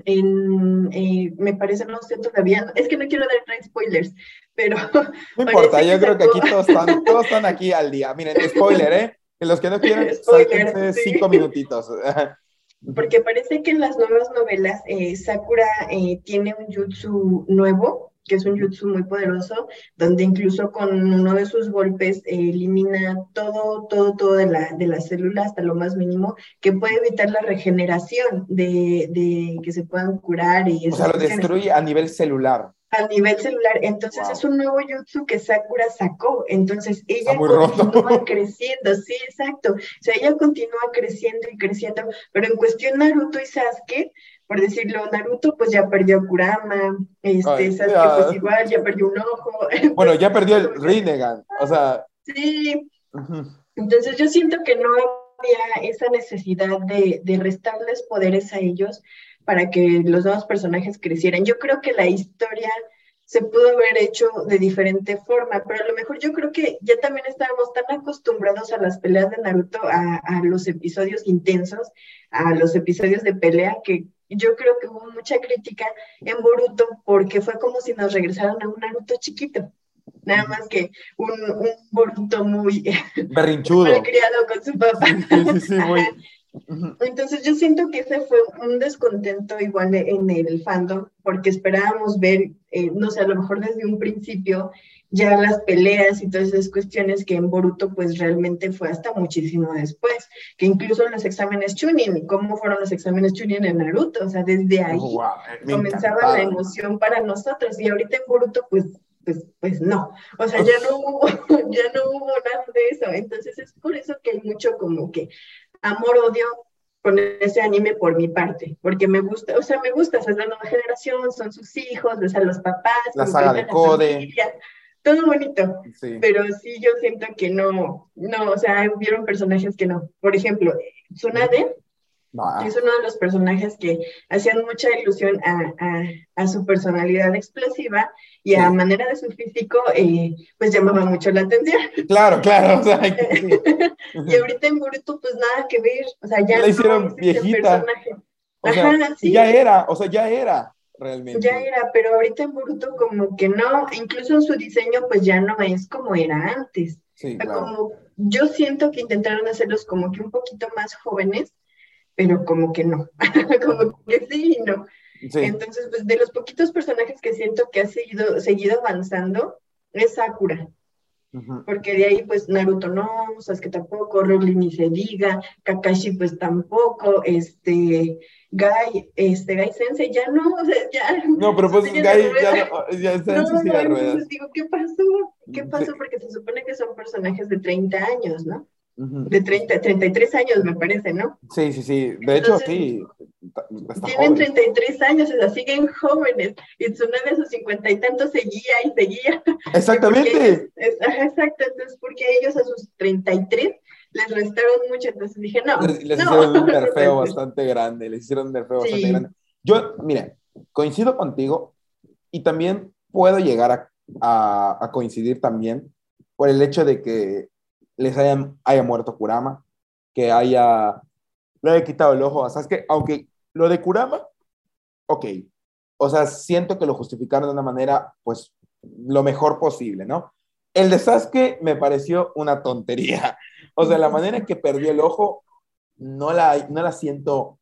en, eh, me parece, no sé todavía, es que no quiero dar spoilers, pero... (laughs) No importa, yo creo que aquí todos están, todos están aquí al día. Miren, (laughs) spoiler, ¿eh? Los que no quieran, spoiler, cinco minutitos. (laughs) Porque parece que en las nuevas novelas eh, Sakura eh, tiene un jutsu nuevo, que es un jutsu muy poderoso, donde incluso con uno de sus golpes elimina todo, todo, todo de la, de la célula hasta lo más mínimo, que puede evitar la regeneración de, de que se puedan curar. Y o sea, lo destruye a nivel celular a nivel celular. Entonces es un nuevo jutsu que Sakura sacó. Entonces ella continúa creciendo, sí, exacto. O sea, ella continúa creciendo y creciendo. Pero en cuestión Naruto y Sasuke, por decirlo, Naruto pues ya perdió a Kurama, este, Sasuke pues igual, ya perdió un ojo. (laughs) Bueno, ya perdió el Rinnegan, o sea. Sí. Entonces yo siento que no había esa necesidad de, de restarles poderes a ellos para que los nuevos personajes crecieran. Yo creo que la historia se pudo haber hecho de diferente forma, pero a lo mejor yo creo que ya también estábamos tan acostumbrados a las peleas de Naruto, a, los episodios intensos, a los episodios de pelea, que yo creo que hubo mucha crítica en Boruto porque fue como si nos regresaran a un Naruto chiquito. Nada más que un, un Boruto muy berrinchudo, (laughs) criado con su papá. Sí, sí, sí, muy, entonces yo siento que ese fue un descontento igual en el fandom, porque esperábamos ver, eh, no sé, a lo mejor desde un principio ya las peleas y todas esas cuestiones que en Boruto pues realmente fue hasta muchísimo después, que incluso los exámenes Chunin, cómo fueron los exámenes Chunin en Naruto, o sea, desde ahí eh, comenzaba la emoción para nosotros y ahorita en Boruto pues pues, pues no, o sea, ya no hubo, (laughs) ya no hubo nada de eso, entonces es por eso que hay mucho como que amor-odio con ese anime por mi parte, porque me gusta, o sea, me gusta, es la nueva generación, son sus hijos, ves a los papás, la saga de Code, todo bonito, pero sí yo siento que no, no, o sea, hubieron personajes que no, por ejemplo, Tsunade es uno de los personajes que hacían mucha ilusión a, a, su personalidad explosiva y a manera de su físico, eh, pues llamaba mucho la atención. Claro, claro. O sea, (laughs) y ahorita en Boruto, pues nada que ver. O sea, ya la hicieron viejita. O sea, Ya era, o sea, ya era realmente. Ya era, pero ahorita en Boruto como que no, incluso en su diseño, pues ya no es como era antes. Sí, claro. Como yo siento que intentaron hacerlos como que un poquito más jóvenes pero como que no, (laughs) como que sí y no. Entonces, pues de los poquitos personajes que siento que ha seguido, seguido avanzando, es Sakura. Porque de ahí, pues, Naruto no, Sasuke tampoco, Rolly ni se diga, Kakashi, pues, tampoco, este, Gai, este, Gai Sensei, ya no, o sea, ya. No, pero pues, Gai (laughs) ya no, ya está en no, (laughs) no, ruedas. digo, ¿qué pasó? ¿Qué pasó? Porque se supone que son personajes de 30 años, ¿no? De 30, 33 años, me parece, ¿no? Sí, sí, sí. De hecho, sí. tienen 33 años, o sea, siguen jóvenes. Y una de sus cincuenta y tantos seguía y seguía. Exactamente. exacto, entonces, porque ellos a sus 33 les restaron mucho, entonces dije, no. Les, hicieron un (laughs) nerfeo bastante grande, les hicieron un nerfeo bastante grande. Yo, mira, coincido contigo y también puedo llegar a, a coincidir también por el hecho de que les haya muerto Kurama, que haya, le haya quitado el ojo ¿sabes que Aunque lo de Kurama, ok, o sea, siento que lo justificaron de una manera, pues, lo mejor posible, ¿no? El de Sasuke me pareció una tontería. (laughs) O sea, la manera en que perdió el ojo, no la, no la siento,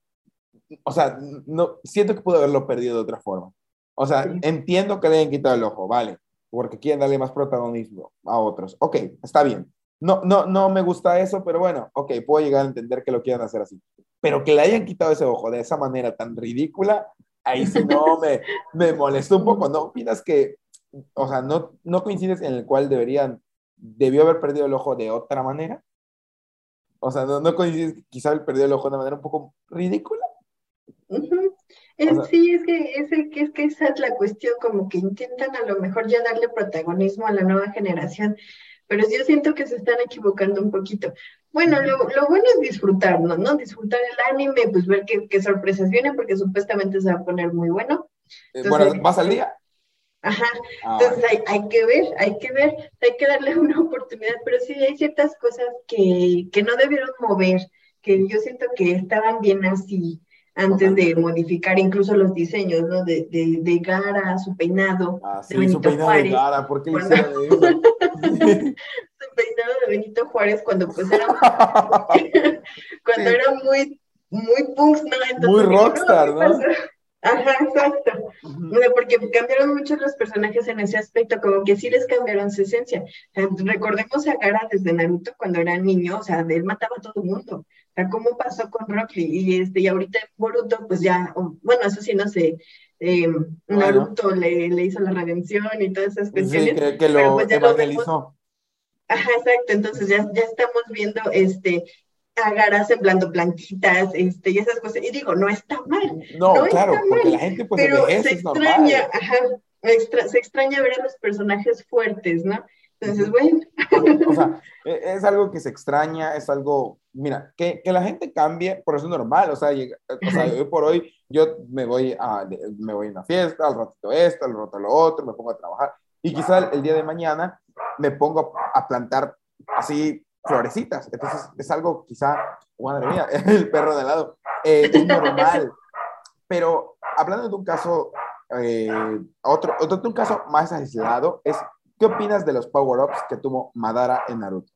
o sea, no, siento que pudo haberlo perdido de otra forma. O sea, entiendo que le hayan quitado el ojo, vale, porque quieren darle más protagonismo a otros. Ok, está bien. No, no, no me gusta eso, pero bueno, ok, puedo llegar a entender que lo quieran hacer así. Pero que le hayan quitado ese ojo de esa manera tan ridícula, ahí sí no (laughs) me, me molestó un poco. ¿No opinas que, o sea, no, no coincides en el cual deberían, debió haber perdido el ojo de otra manera? O sea, ¿no, no coincides que quizá haber perdido el ojo de una manera un poco ridícula? sí, es que, es, que, es que esa es la cuestión, como que intentan a lo mejor ya darle protagonismo a la nueva generación, pero yo siento que se están equivocando un poquito. Bueno, lo, lo bueno es disfrutarlo, ¿no? Disfrutar el anime, pues ver qué, qué sorpresas vienen, porque supuestamente se va a poner muy bueno. Eh, bueno, ¿vas al día? Ajá, ah, entonces hay, hay, que ver, hay que ver, hay que darle (laughs) una oportunidad, pero sí hay ciertas cosas que, que no debieron mover, que yo siento que estaban bien así, antes de modificar incluso los diseños, ¿no? De, de, de Gara, su peinado. Ah, sí, su peinado de Gara, ¿por qué cuando... eso? (laughs) su peinado de Benito Juárez cuando pues era, (laughs) cuando era muy, muy punks, ¿no? Entonces, muy rockstar, ¿no? Ajá, exacto. Porque cambiaron mucho los personajes en ese aspecto, como que sí les cambiaron su esencia. recordemos a Gara desde Naruto cuando era niño, o sea, él mataba a todo el mundo. Sea, ¿cómo pasó con Rocky? Y, este, y ahorita Boruto, pues ya, bueno, eso sí, no sé, eh, Naruto le, le, hizo la redención y todas esas cuestiones. Sí, que, lo pues evangelizó. Ajá, exacto. Entonces ya, ya estamos viendo este agarras semblando blanquitas, este, y esas cosas. Y digo, no está mal. No, claro, porque la gente pues pero se extraña, ajá, se extraña ver a los personajes fuertes, ¿no? Entonces, bueno. O sea, e, es algo que se extraña, es algo, mira, que, que la gente cambie, por eso es normal, o sea, o sea, hoy por hoy yo me voy a, me voy a una fiesta, al ratito esto, al rato lo otro, me pongo a trabajar, y quizá el, el día de mañana me pongo a plantar así florecitas. Entonces es algo quizá, madre mía, (laughs) el perro de lado, eh, es (laughs) normal. Pero hablando de un caso, eh, otro, otro un caso más aislado, es ¿qué opinas de los power-ups que tuvo Madara en Naruto?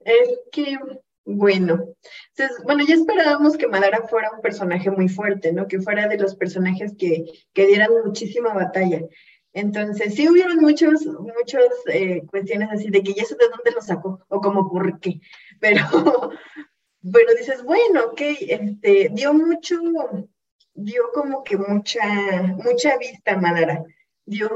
es que, bueno, bueno, ya esperábamos que Madara fuera un personaje muy fuerte, ¿no? Que fuera de los personajes que, que dieran muchísima batalla. Entonces, sí hubieron muchos, muchas eh, cuestiones así de que, ¿y eso de dónde lo sacó? O como, ¿por qué? (laughs) Pero, pero dices, bueno, ok, este, dio mucho, dio como que mucha, mucha vista Madara, dio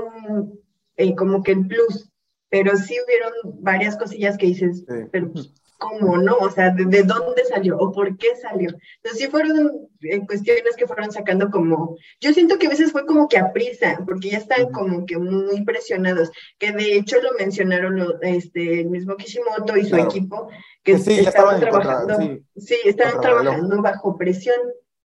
eh, como que el plus, pero sí hubieron varias cosillas que dices, pero pues, cómo, ¿no? O sea, ¿de, dónde salió o por qué salió? Entonces sí fueron eh, cuestiones que fueron sacando como, yo siento que a veces fue como que a prisa, porque ya están como que muy impresionados, que de hecho lo mencionaron este, el mismo Kishimoto y su equipo, que sí, estaban, trabajando, sí, estaban trabajando bajo presión.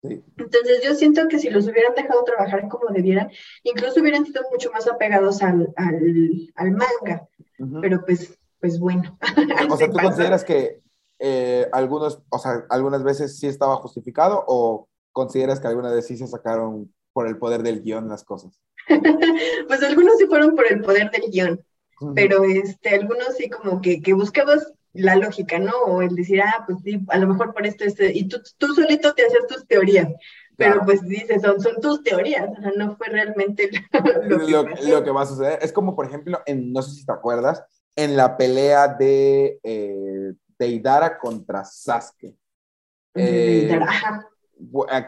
Entonces yo siento que si los hubieran dejado trabajar como debieran, incluso hubieran sido mucho más apegados al, al, manga, pero pues pues bueno. (laughs) O sea, ¿tú consideras que eh, algunos, o sea, algunas veces sí estaba justificado o consideras que algunas veces sí se sacaron por el poder del guion las cosas? (laughs) pues algunos sí fueron por el poder del guion, pero este, algunos sí como que, que buscabas la lógica, ¿no? O el decir, ah, pues sí, a lo mejor por esto, este, y tú, tú solito te hacías tus teorías, pero pues dices, son, son tus teorías, o sea, no fue realmente (laughs) lo, que lo, que va a suceder. Es como, por ejemplo, en, no sé si te acuerdas, en la pelea de, eh, Idara contra Sasuke. Eh,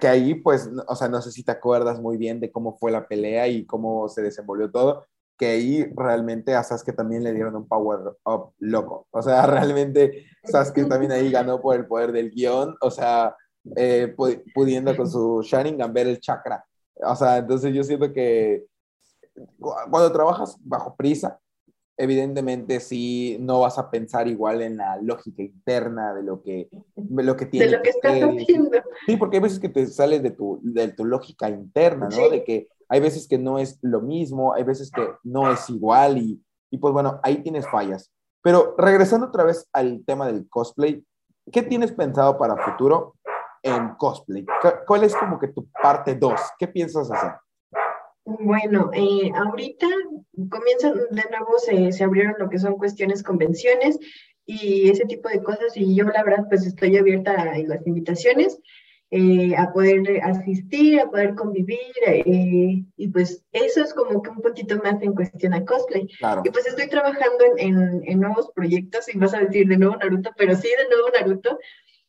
que ahí, pues, o sea, no sé si te acuerdas muy bien de cómo fue la pelea y cómo se desenvolvió todo, que ahí realmente a Sasuke también le dieron un power up loco. O sea, (laughs) realmente Sasuke también ahí ganó por el poder del guion, o sea, eh, pudiendo con su Sharingan ver el chakra. O sea, entonces yo siento que cuando trabajas bajo prisa, evidentemente sí no vas a pensar igual en la lógica interna de lo que, de lo que tiene. De lo que estás haciendo. Sí, porque hay veces que te sales de tu, de tu lógica interna, ¿no? De que hay veces que no es lo mismo, hay veces que no es igual y, y pues bueno, ahí tienes fallas. Pero regresando otra vez al tema del cosplay, ¿qué tienes pensado para futuro en cosplay? ¿Cuál es como que tu parte 2? ¿Qué piensas hacer? Bueno, eh, ahorita comienzan de nuevo, se, se abrieron lo que son cuestiones, convenciones y ese tipo de cosas y yo la verdad pues estoy abierta a las invitaciones, eh, a poder asistir, a poder convivir eh, y pues eso es como que un poquito más en cuestión a cosplay. Y pues estoy trabajando en, en, en, nuevos proyectos y vas a decir de nuevo Naruto, pero sí de nuevo Naruto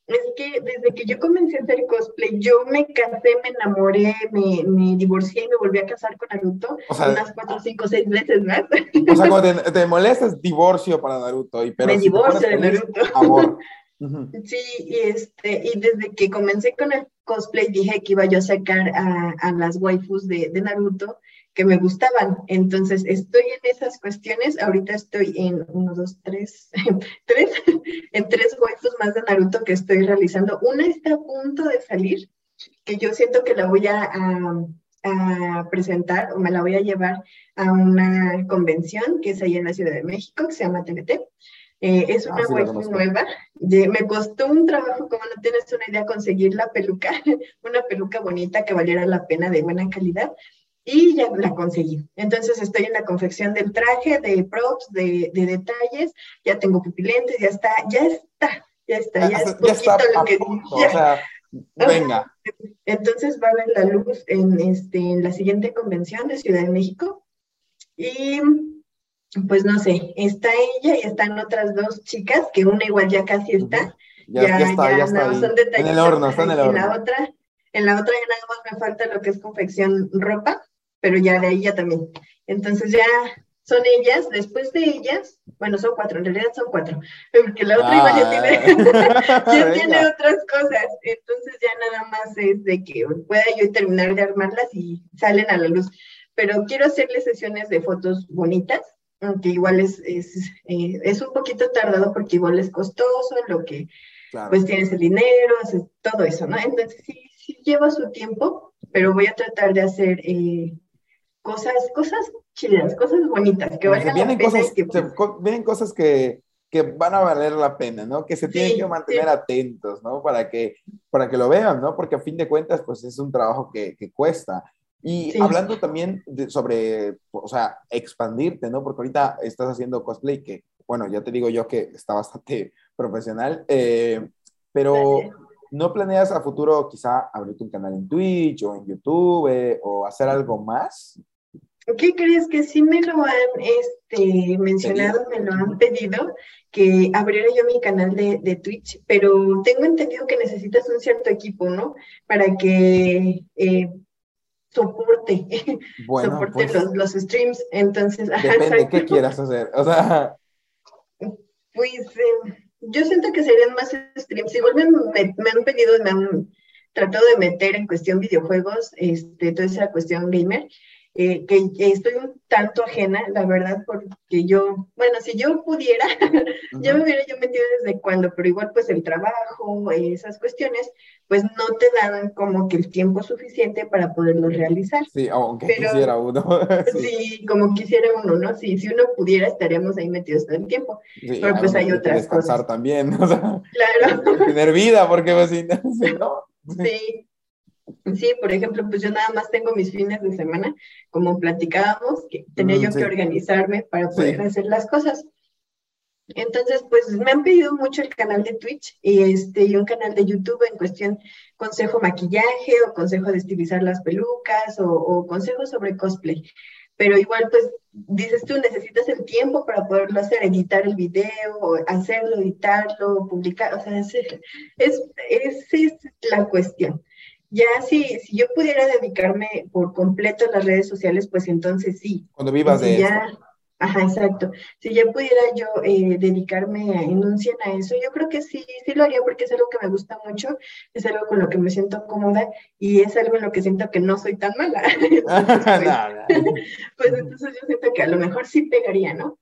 es que desde que yo comencé a hacer cosplay, yo me casé, me enamoré, me, me divorcié y me volví a casar con Naruto unas cuatro, cinco, seis veces más. O sea, cuando te, molestas, divorcio para Naruto. Y, pero me divorcio de Naruto. Amor. (laughs) Sí, y, este, y desde que comencé con el cosplay dije que iba yo a sacar a, a las waifus de, de Naruto que me gustaban. Entonces, estoy en esas cuestiones. Ahorita estoy en uno, dos, tres, (laughs) tres, en tres waifus más de Naruto que estoy realizando. Una está a punto de salir, que yo siento que la voy a, a, presentar o me la voy a llevar a una convención que es ahí en la Ciudad de México, que se llama TNT. Eh, es una ah, nueva. me costó un trabajo, como no tienes una idea, conseguir la peluca, (laughs) una peluca bonita que valiera la pena de buena calidad. Y ya la conseguí. Entonces estoy en la confección del traje, de props, de, detalles, ya tengo pupilentes, ya está, ya está, ya está, ya, es poquito lo que... o sea, venga. Entonces va a ver la luz en, este, en la siguiente convención de Ciudad de México. Y pues no sé, está ella y están otras dos chicas, que una igual ya casi está. Ya, ya, está, ya, está. Son en el horno, está en el horno. En la otra, en la otra ya nada más me falta lo que es confección ropa, pero ya de ahí ya también. Entonces ya son ellas, después de ellas, bueno, son cuatro, en realidad son cuatro, porque la otra igual ya tiene, ah. (laughs) ya (laughs) tiene otras cosas, entonces ya nada más es de que pueda yo terminar de armarlas y salen a la luz. Pero quiero hacerle sesiones de fotos bonitas, aunque igual es, es, eh, es un poquito tardado porque igual es costoso, lo que pues tienes el dinero, haces todo eso, ¿no? Entonces sí, sí lleva su tiempo, pero voy a tratar de hacer eh, cosas, cosas chidas, cosas bonitas, que valgan vienen la pena. Cosas, que, vienen cosas que, que, van a valer la pena, ¿no? Que se tienen que mantener atentos, ¿no? Para que, para que lo vean, ¿no? Porque a fin de cuentas, pues es un trabajo que, que cuesta. Y hablando también sobre, o sea, expandirte, ¿no? Porque ahorita estás haciendo cosplay que, bueno, ya te digo yo que está bastante (laughs) profesional, eh, pero ¿no planeas a futuro quizá abrirte un canal en Twitch o en YouTube eh, o hacer algo más? ¿Qué crees que sí me lo han este, mencionado, me lo han pedido, que abriera yo mi canal de, de, Twitch, pero tengo entendido que necesitas un cierto equipo, ¿no? Para que eh, soporte, (laughs) bueno, soporte pues los, los, streams. Entonces, (laughs) depende qué quieras hacer. O sea, pues eh, yo siento que serían más streams. Igual me, me, han pedido, me han tratado de meter en cuestión videojuegos, este, toda esa cuestión gamer. Eh, que estoy un tanto ajena, la verdad, porque yo, bueno, si yo pudiera, (laughs) ya me hubiera yo metido desde cuando, pero igual pues el trabajo, esas cuestiones, pues no te dan como que el tiempo suficiente para poderlo realizar. Sí, aunque quisiera uno. (laughs) sí. como quisiera uno, ¿no? Sí, si uno pudiera, estaríamos ahí metidos todo el tiempo. pero pues hay otras cosas. también, (laughs) o sea, claro. tener vida, porque pues si no. Sí, Sí, por ejemplo, pues yo nada más tengo mis fines de semana, como platicábamos, que tenía mm, yo que organizarme para poder hacer las cosas. Entonces, pues me han pedido mucho el canal de Twitch y, este, y un canal de YouTube en cuestión consejo maquillaje o consejo de estilizar las pelucas o, o consejo sobre cosplay. Pero igual, pues dices tú, necesitas el tiempo para poderlo hacer, editar el video, hacerlo, editarlo, publicar, o sea, esa es, es, es la cuestión. Ya si, si yo pudiera dedicarme por completo a las redes sociales, pues entonces sí. Cuando vivas de ya, Ajá, exacto. Si ya pudiera yo eh, dedicarme a enunciar a eso, yo creo que sí, sí lo haría porque es algo que me gusta mucho, es algo con lo que me siento cómoda y es algo en lo que siento que no soy tan mala. (laughs) pues, (laughs) pues entonces yo siento que a lo mejor sí pegaría, ¿no?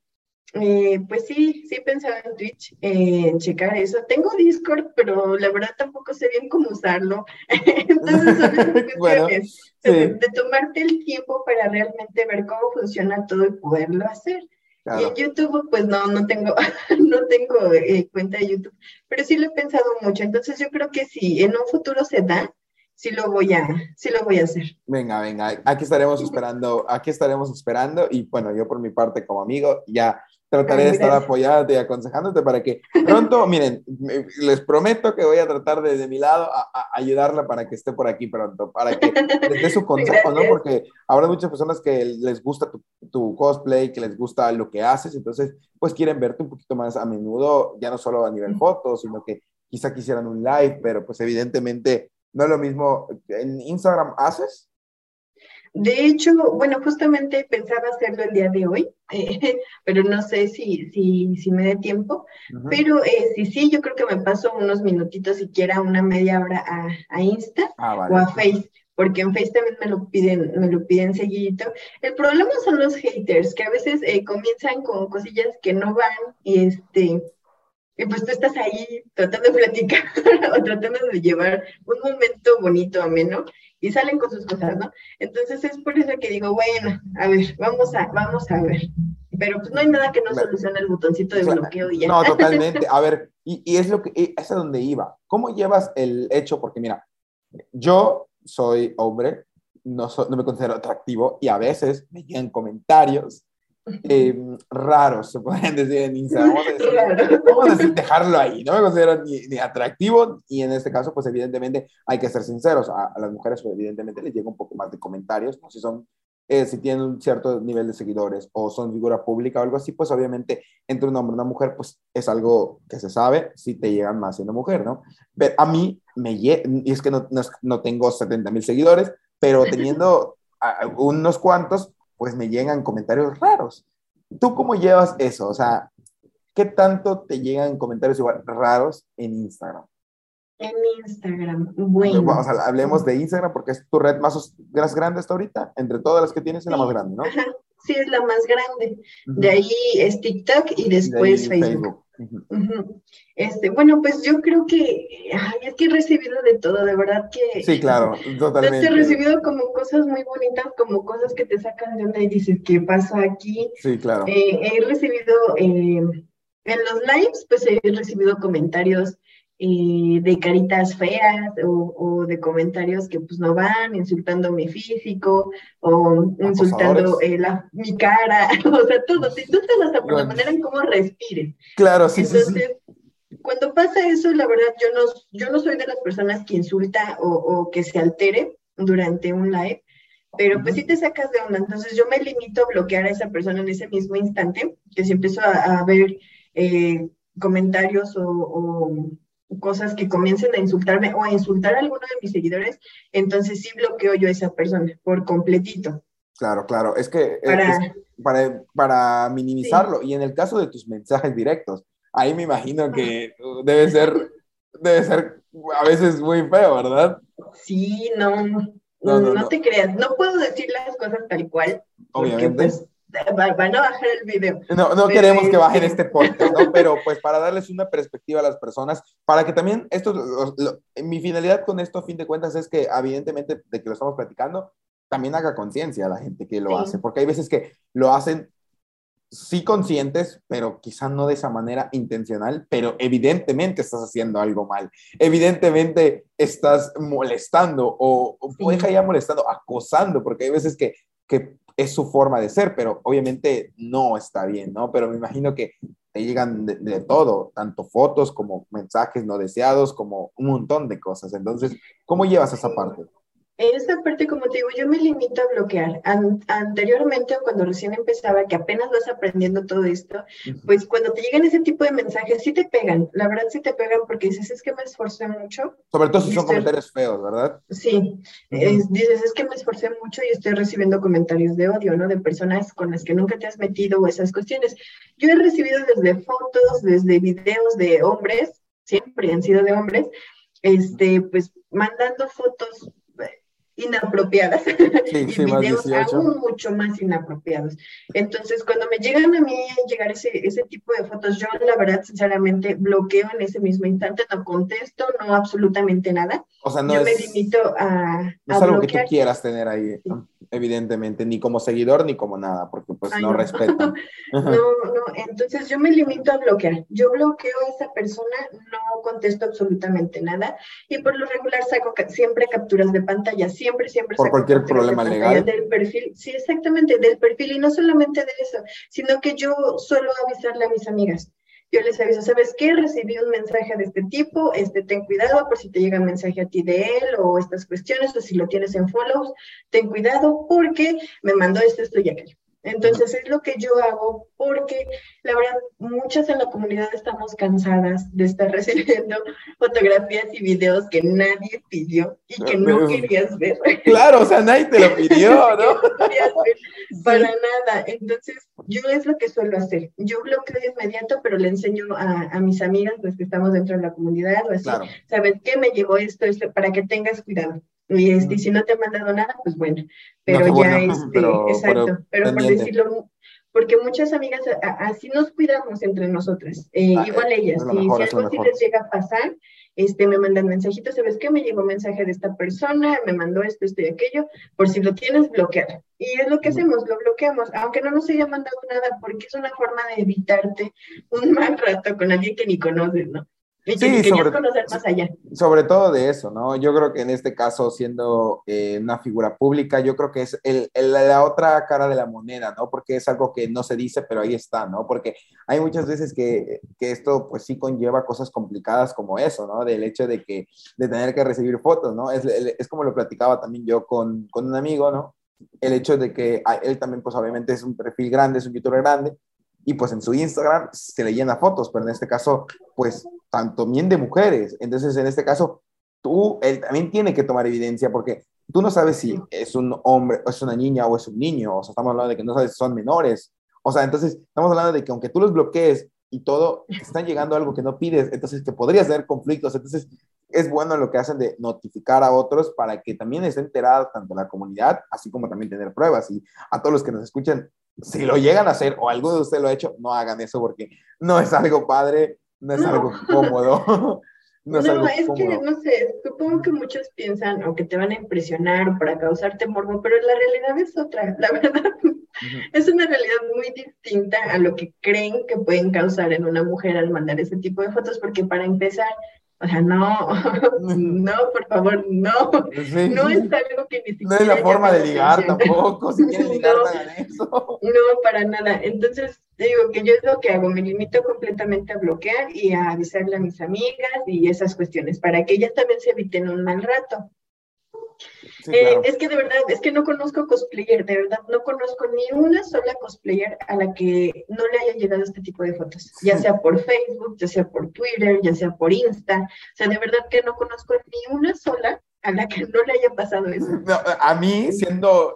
Eh, pues sí, sí pensaba en Twitch, en checar eso. Tengo Discord, pero la verdad tampoco sé bien cómo usarlo. (laughs) Entonces son (laughs) de, tomarte el tiempo para realmente ver cómo funciona todo y poderlo hacer. Y en YouTube, pues no, no tengo, (laughs) no tengo eh, cuenta de YouTube, pero sí lo he pensado mucho. Entonces yo creo que si en un futuro se da, sí lo voy a, sí lo voy a hacer. Venga, venga, aquí estaremos esperando, aquí estaremos esperando y bueno, yo por mi parte como amigo ya Trataré de estar apoyándote y aconsejándote para que pronto, (laughs) miren, les prometo que voy a tratar de, de mi lado a, ayudarla para que esté por aquí pronto, para que les dé su (laughs) consejo, ¿no? Porque habrá muchas personas que les gusta tu, tu, cosplay, que les gusta lo que haces, entonces pues quieren verte un poquito más a menudo, ya no solo a nivel fotos, sino que quizá quisieran un live, pero pues evidentemente no es lo mismo. ¿En Instagram haces? De hecho, bueno, justamente pensaba hacerlo el día de hoy, (laughs) pero no sé si, si, si me dé tiempo. Pero eh, sí, sí, yo creo que me paso unos minutitos, siquiera una media hora a, a Insta ah, o a Face, porque en Face también me lo piden, me lo piden seguidito. El problema son los haters, que a veces eh, comienzan con cosillas que no van y este y pues tú estás ahí tratando de platicar (laughs) o tratando de llevar un momento bonito, ameno, y salen con sus cosas, ¿no? Entonces es por eso que digo, bueno, a ver, vamos a, vamos a ver pero pues no hay nada que no solucione el botoncito de bloqueo y ya. No, (laughs) totalmente. A ver, y, y, es lo que, es a donde iba. ¿Cómo llevas el hecho? Porque mira, yo soy hombre, no, no me considero atractivo y a veces me llegan comentarios eh, raros, se pueden decir en Instagram. Vamos a, decir, dejarlo ahí. No me considero ni, atractivo y en este caso, pues evidentemente hay que ser sinceros. A, las mujeres, pues evidentemente les llega un poco más de comentarios, ¿no? Si son, eh, si tienen un cierto nivel de seguidores o son figura pública o algo así, pues obviamente entre un hombre y una mujer, pues es algo que se sabe si te llegan más siendo mujer, ¿no? Pero a mí me y es que no, no, no tengo 70 mil seguidores, pero teniendo unos cuantos, pues me llegan comentarios raros. ¿Tú cómo llevas eso? O sea, ¿qué tanto te llegan comentarios igual raros en Instagram? En Instagram, bueno. Vamos hablemos de Instagram porque es tu red más, grande hasta ahorita. Entre todas las que tienes es la más grande, ¿no? Sí, es la más grande. De ahí es TikTok y después Facebook. Este, bueno, pues yo creo que ay, es que he recibido de todo, de verdad que. Sí, claro, totalmente. He recibido como cosas muy bonitas, como cosas que te sacan de onda y dices, ¿qué pasa aquí? Sí, claro. Eh, he recibido eh, en los lives, pues he recibido comentarios eh, de caritas feas o, de comentarios que pues no van, insultando mi físico o insultando eh, mi cara, (laughs) o sea, todo, te insultan hasta por la manera en cómo respires. Claro, sí, Entonces, cuando pasa eso, la verdad, yo no, yo no soy de las personas que insulta o, que se altere durante un live, pero pues sí te sacas de onda. Entonces yo me limito a bloquear a esa persona en ese mismo instante, que si empiezo a, ver eh, comentarios o, cosas que comiencen a insultarme o a insultar a alguno de mis seguidores, entonces sí bloqueo yo a esa persona por completito. Claro, claro, es que para, para, para, minimizarlo y en el caso de tus mensajes directos, ahí me imagino que debe ser, debe ser a veces muy feo, ¿verdad? Sí, no, no, no, te creas, no puedo decir las cosas tal cual. Obviamente. Pues, van a bajar el video. No, no queremos que bajen este podcast, ¿no? Pero pues para darles una perspectiva a las personas, para que también esto, mi finalidad con esto, a fin de cuentas, es que evidentemente de que lo estamos platicando, también haga conciencia a la gente que lo hace, porque hay veces que lo hacen sí conscientes, pero quizá no de esa manera intencional, pero evidentemente estás haciendo algo mal. Evidentemente estás molestando o, o deja ya molestando, acosando, porque hay veces que, que es su forma de ser, pero obviamente no está bien, ¿no? Pero me imagino que te llegan de, todo, tanto fotos como mensajes no deseados, como un montón de cosas. Entonces, ¿cómo llevas esa parte? En esta parte, como te digo, yo me limito a bloquear. anteriormente, cuando recién empezaba, que apenas vas aprendiendo todo esto, pues cuando te llegan ese tipo de mensajes, sí te pegan. La verdad, sí te pegan porque dices, es que me esforcé mucho. Sobre todo si son comentarios feos, ¿verdad? Sí. dices, es que me esforcé mucho y estoy recibiendo comentarios de odio, ¿no? De personas con las que nunca te has metido o esas cuestiones. Yo he recibido desde fotos, desde videos de hombres, siempre han sido de hombres, este, pues mandando fotos inapropiadas (laughs) y videos aún mucho más inapropiados. Entonces, cuando me llegan a mí llegar ese, ese tipo de fotos, yo la verdad, sinceramente, bloqueo en ese mismo instante, no contesto, no absolutamente nada. O sea, no yo es, me limito a... No es algo que tú quieras tener ahí, evidentemente, ni como seguidor ni como nada, porque pues no, respeto. (laughs) no, no, entonces yo me limito a bloquear. Yo bloqueo a esa persona, no contesto absolutamente nada y por lo regular saco siempre capturas de pantalla, siempre siempre, siempre. Por cualquier problema legal. Del perfil, sí, exactamente, del perfil. Y no solamente de eso, sino que yo suelo avisarle a mis amigas. Yo les aviso, ¿sabes qué? Recibí un mensaje de este tipo, este, ten cuidado por si te llega un mensaje a ti de él o estas cuestiones, o si lo tienes en follows, ten cuidado porque me mandó esto, esto y aquello. Entonces es lo que yo hago porque la verdad muchas en la comunidad estamos cansadas de estar (laughs) recibiendo fotografías y videos que nadie pidió y que no querías ver. Claro, o sea, nadie te lo (laughs) pidió, ¿no? (laughs) para nada. Entonces yo es lo que suelo hacer. Yo bloqueo de inmediato, pero le enseño a, mis amigas, las que estamos dentro de la comunidad, o así, ¿sabes qué? Me llegó esto, esto, para que tengas cuidado. Y, este, si no te ha mandado nada, pues bueno, pero ya, este, exacto, pero, por decirlo porque muchas amigas así nos cuidamos entre nosotras, eh, ah, igual ellas, y si algo así les llega a pasar, este, me mandan mensajitos, ¿sabes qué? Me llegó un mensaje de esta persona, me mandó esto, esto y aquello, por si lo tienes, bloquear. Y es lo que hacemos, lo bloqueamos, aunque no nos haya mandado nada, porque es una forma de evitarte un (laughs) mal rato con alguien que ni conoces, ¿no? Sí, sobre, conocer más allá. Sobre todo de eso, ¿no? Yo creo que en este caso, siendo eh, una figura pública, yo creo que es el, la otra cara de la moneda, ¿no? Porque es algo que no se dice, pero ahí está, ¿no? Porque hay muchas veces que, que esto, pues sí conlleva cosas complicadas como eso, ¿no? Del hecho de que, de tener que recibir fotos, ¿no? Es, es como lo platicaba también yo con, con un amigo, ¿no? El hecho de que él también, pues obviamente es un perfil grande, es un youtuber grande, y pues en su Instagram se le llena fotos, pero en este caso, pues tanto bien de mujeres. Entonces, en este caso, tú, él también tiene que tomar evidencia porque tú no sabes si es un hombre, o es una niña o es un niño, o sea, estamos hablando de que no sabes si son menores. O sea, entonces, estamos hablando de que aunque tú los bloquees y todo, están llegando a algo que no pides, entonces que podrías tener conflictos. Entonces, es bueno lo que hacen de notificar a otros para que también esté enterada tanto la comunidad, así como también tener pruebas. Y a todos los que nos escuchan, si lo llegan a hacer o alguno de ustedes lo ha hecho, no hagan eso porque no es algo padre, no es algo cómodo. (laughs) No, es, que, no sé, supongo que muchos piensan o que te van a impresionar para causarte morbo, pero la realidad es otra, (laughs) la verdad. Es una realidad muy distinta a lo que creen que pueden causar en una mujer al mandar ese tipo de fotos, porque para empezar, o sea, no, (laughs) no, por favor, no. no es algo que ni siquiera. No es la forma de ligar tampoco, si quieren (laughs) ligar, no, hagan eso. No, para nada. Entonces, digo que yo es lo que hago, me limito completamente a bloquear y a avisarle a mis amigas y esas cuestiones, para que ellas también se eviten un mal rato. Eh, es que de verdad, es que no conozco cosplayer, de verdad, no conozco ni una sola cosplayer a la que no le haya llegado este tipo de fotos, ya sea por Facebook, ya sea por Twitter, ya sea por Insta, o sea, de verdad que no conozco ni una sola a la que no le haya pasado eso. a mí, siendo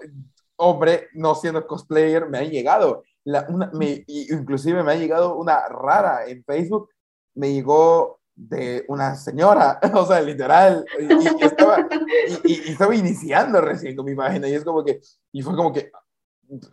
hombre, no siendo cosplayer, me ha llegado, la, una, me, inclusive me ha llegado una rara en Facebook, me llegó de una señora, (laughs) o sea, literal, y, estaba, y, estaba, iniciando recién con mi imagen, y es como que, y fue como que,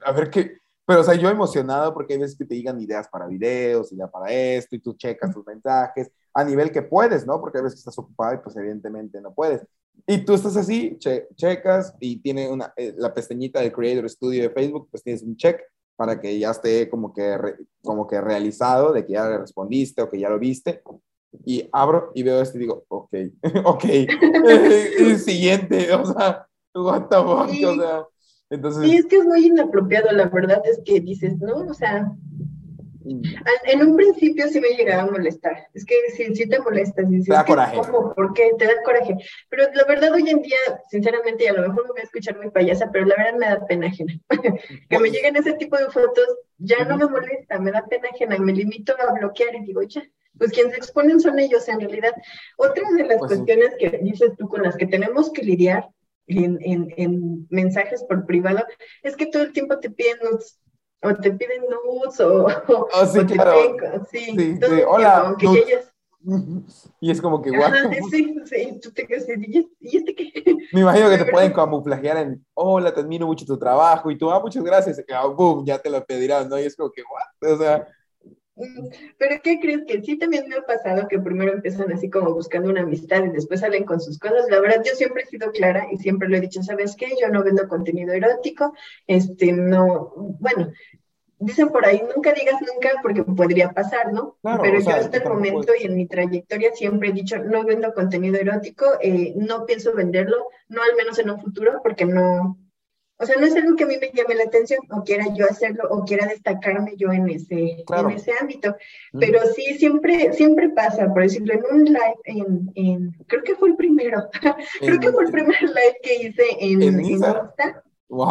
a ver qué, pero o sea, yo emocionado porque hay veces que te digan ideas para videos, ideas para esto, y tú checas tus mensajes a nivel que puedes, ¿no? Porque a veces que estás ocupado y pues evidentemente no puedes. Y tú estás así, checas, y tiene una, eh, la pestañita del Creator Studio de Facebook, pues tienes un check para que ya esté como que, como que realizado, de que ya le respondiste o que ya lo viste, y abro y veo esto y digo, ok, (laughs) ok, (laughs) siguiente, o sea, what the fuck, o sea, entonces... Sí, es que es muy inapropiado, la verdad es que dices, ¿no? O sea, en un principio sí me llegaba a molestar, es que sí, sí te molestas, dices, te da coraje. ¿cómo? ¿Por qué? Te da coraje, pero la verdad hoy en día, sinceramente, y a lo mejor me voy a escuchar muy payasa, pero la verdad me da pena ajena, (laughs) que me lleguen ese tipo de fotos, ya no me molesta, me da pena ajena, me limito a bloquear y digo, ya, pues quienes exponen son ellos en realidad. Otra de las pues cuestiones que dices tú con las que tenemos que lidiar en, en, mensajes por privado es que todo el tiempo te piden nudes, o te piden nudes o, oh, sí, te piden, sí, sí, sí. hola, (laughs) Y es como que, guau. Sí, sí, tú te quedas ¿y este qué? Me imagino que te (laughs) pueden camuflajear en, hola, te admiro mucho tu trabajo, y tú, ah, muchas gracias, y, ah, boom, ya te lo pedirán, ¿no? Y es como que, guau, o sea, pero ¿qué crees? Que sí también me ha pasado que primero empiezan así como buscando una amistad y después salen con sus cosas. La verdad, yo siempre he sido clara y siempre lo he dicho, ¿sabes qué? Yo no vendo contenido erótico, este, no, bueno, dicen por ahí, nunca digas nunca porque podría pasar, ¿no? Pero yo hasta el momento y en mi trayectoria siempre he dicho, no vendo contenido erótico, eh, no pienso venderlo, no al menos en un futuro, porque no, o sea, no es algo que a mí me llame la atención o quiera yo hacerlo o quiera destacarme yo en ese, en ese ámbito. Pero sí, siempre, siempre pasa, por ejemplo, en un live, en, en creo que fue el primero, (laughs) creo que fue el primer live que hice en, en Insta,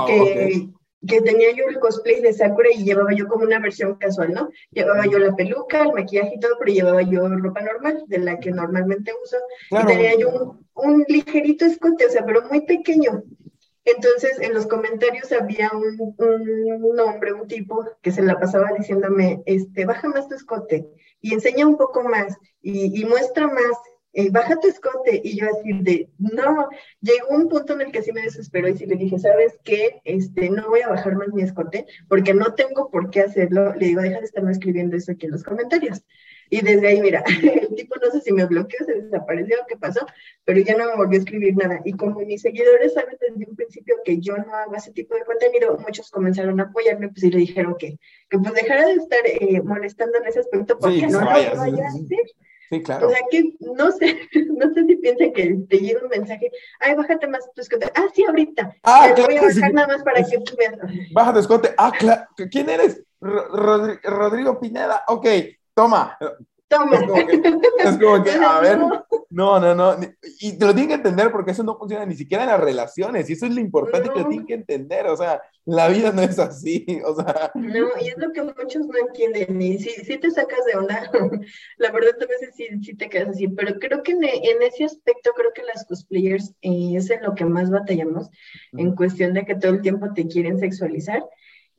que, que tenía yo el cosplay de Sakura y llevaba yo como una versión casual, ¿no? Llevaba yo la peluca, el maquillaje y todo, pero llevaba yo ropa normal, de la que normalmente uso, y tenía yo un, un ligerito escote, o sea, pero muy pequeño. Entonces, en los comentarios había un, un, hombre, un tipo, que se la pasaba diciéndome, este, baja más tu escote y enseña un poco más y, muestra más eh, baja tu escote. Y yo así de, no, llegó un punto en el que sí me desesperó y sí le dije, ¿sabes qué? Este, no voy a bajar más mi escote porque no tengo por qué hacerlo. Le digo, deja de estarme escribiendo eso aquí en los comentarios. Y desde ahí, mira, (laughs) el tipo no sé si me bloqueó, se desapareció, qué pasó, pero ya no me volvió a escribir nada. Y como mis seguidores saben desde un principio que yo no hago ese tipo de contenido, muchos comenzaron a apoyarme, pues y le dijeron que, que pues dejara de estar eh, molestando en ese aspecto porque no lo vaya a hacer. Sí, claro. O sea que no sé, (laughs) no sé si piensan que te llega un mensaje, ay, bájate más tu escote. Ah, sí, ahorita. Ah, claro, voy a bajar nada más para que tú veas. Baja tu escote. Ah, claro. ¿Quién eres? Rodrigo Pineda. Ok, toma. Toma. Es como que, a ver, no, no, no. Y te lo tienen que entender porque eso no funciona ni siquiera en las relaciones. Y eso es lo importante que lo tienen que entender. O sea, la vida no es así. (laughs) O sea. No, y es lo que muchos no entienden. Y si, si te sacas de onda, (laughs) la verdad a veces sí, sí, te quedas así. Pero creo que en, en ese aspecto, creo que las cosplayers eh, es en lo que más batallamos, en cuestión de que todo el tiempo te quieren sexualizar.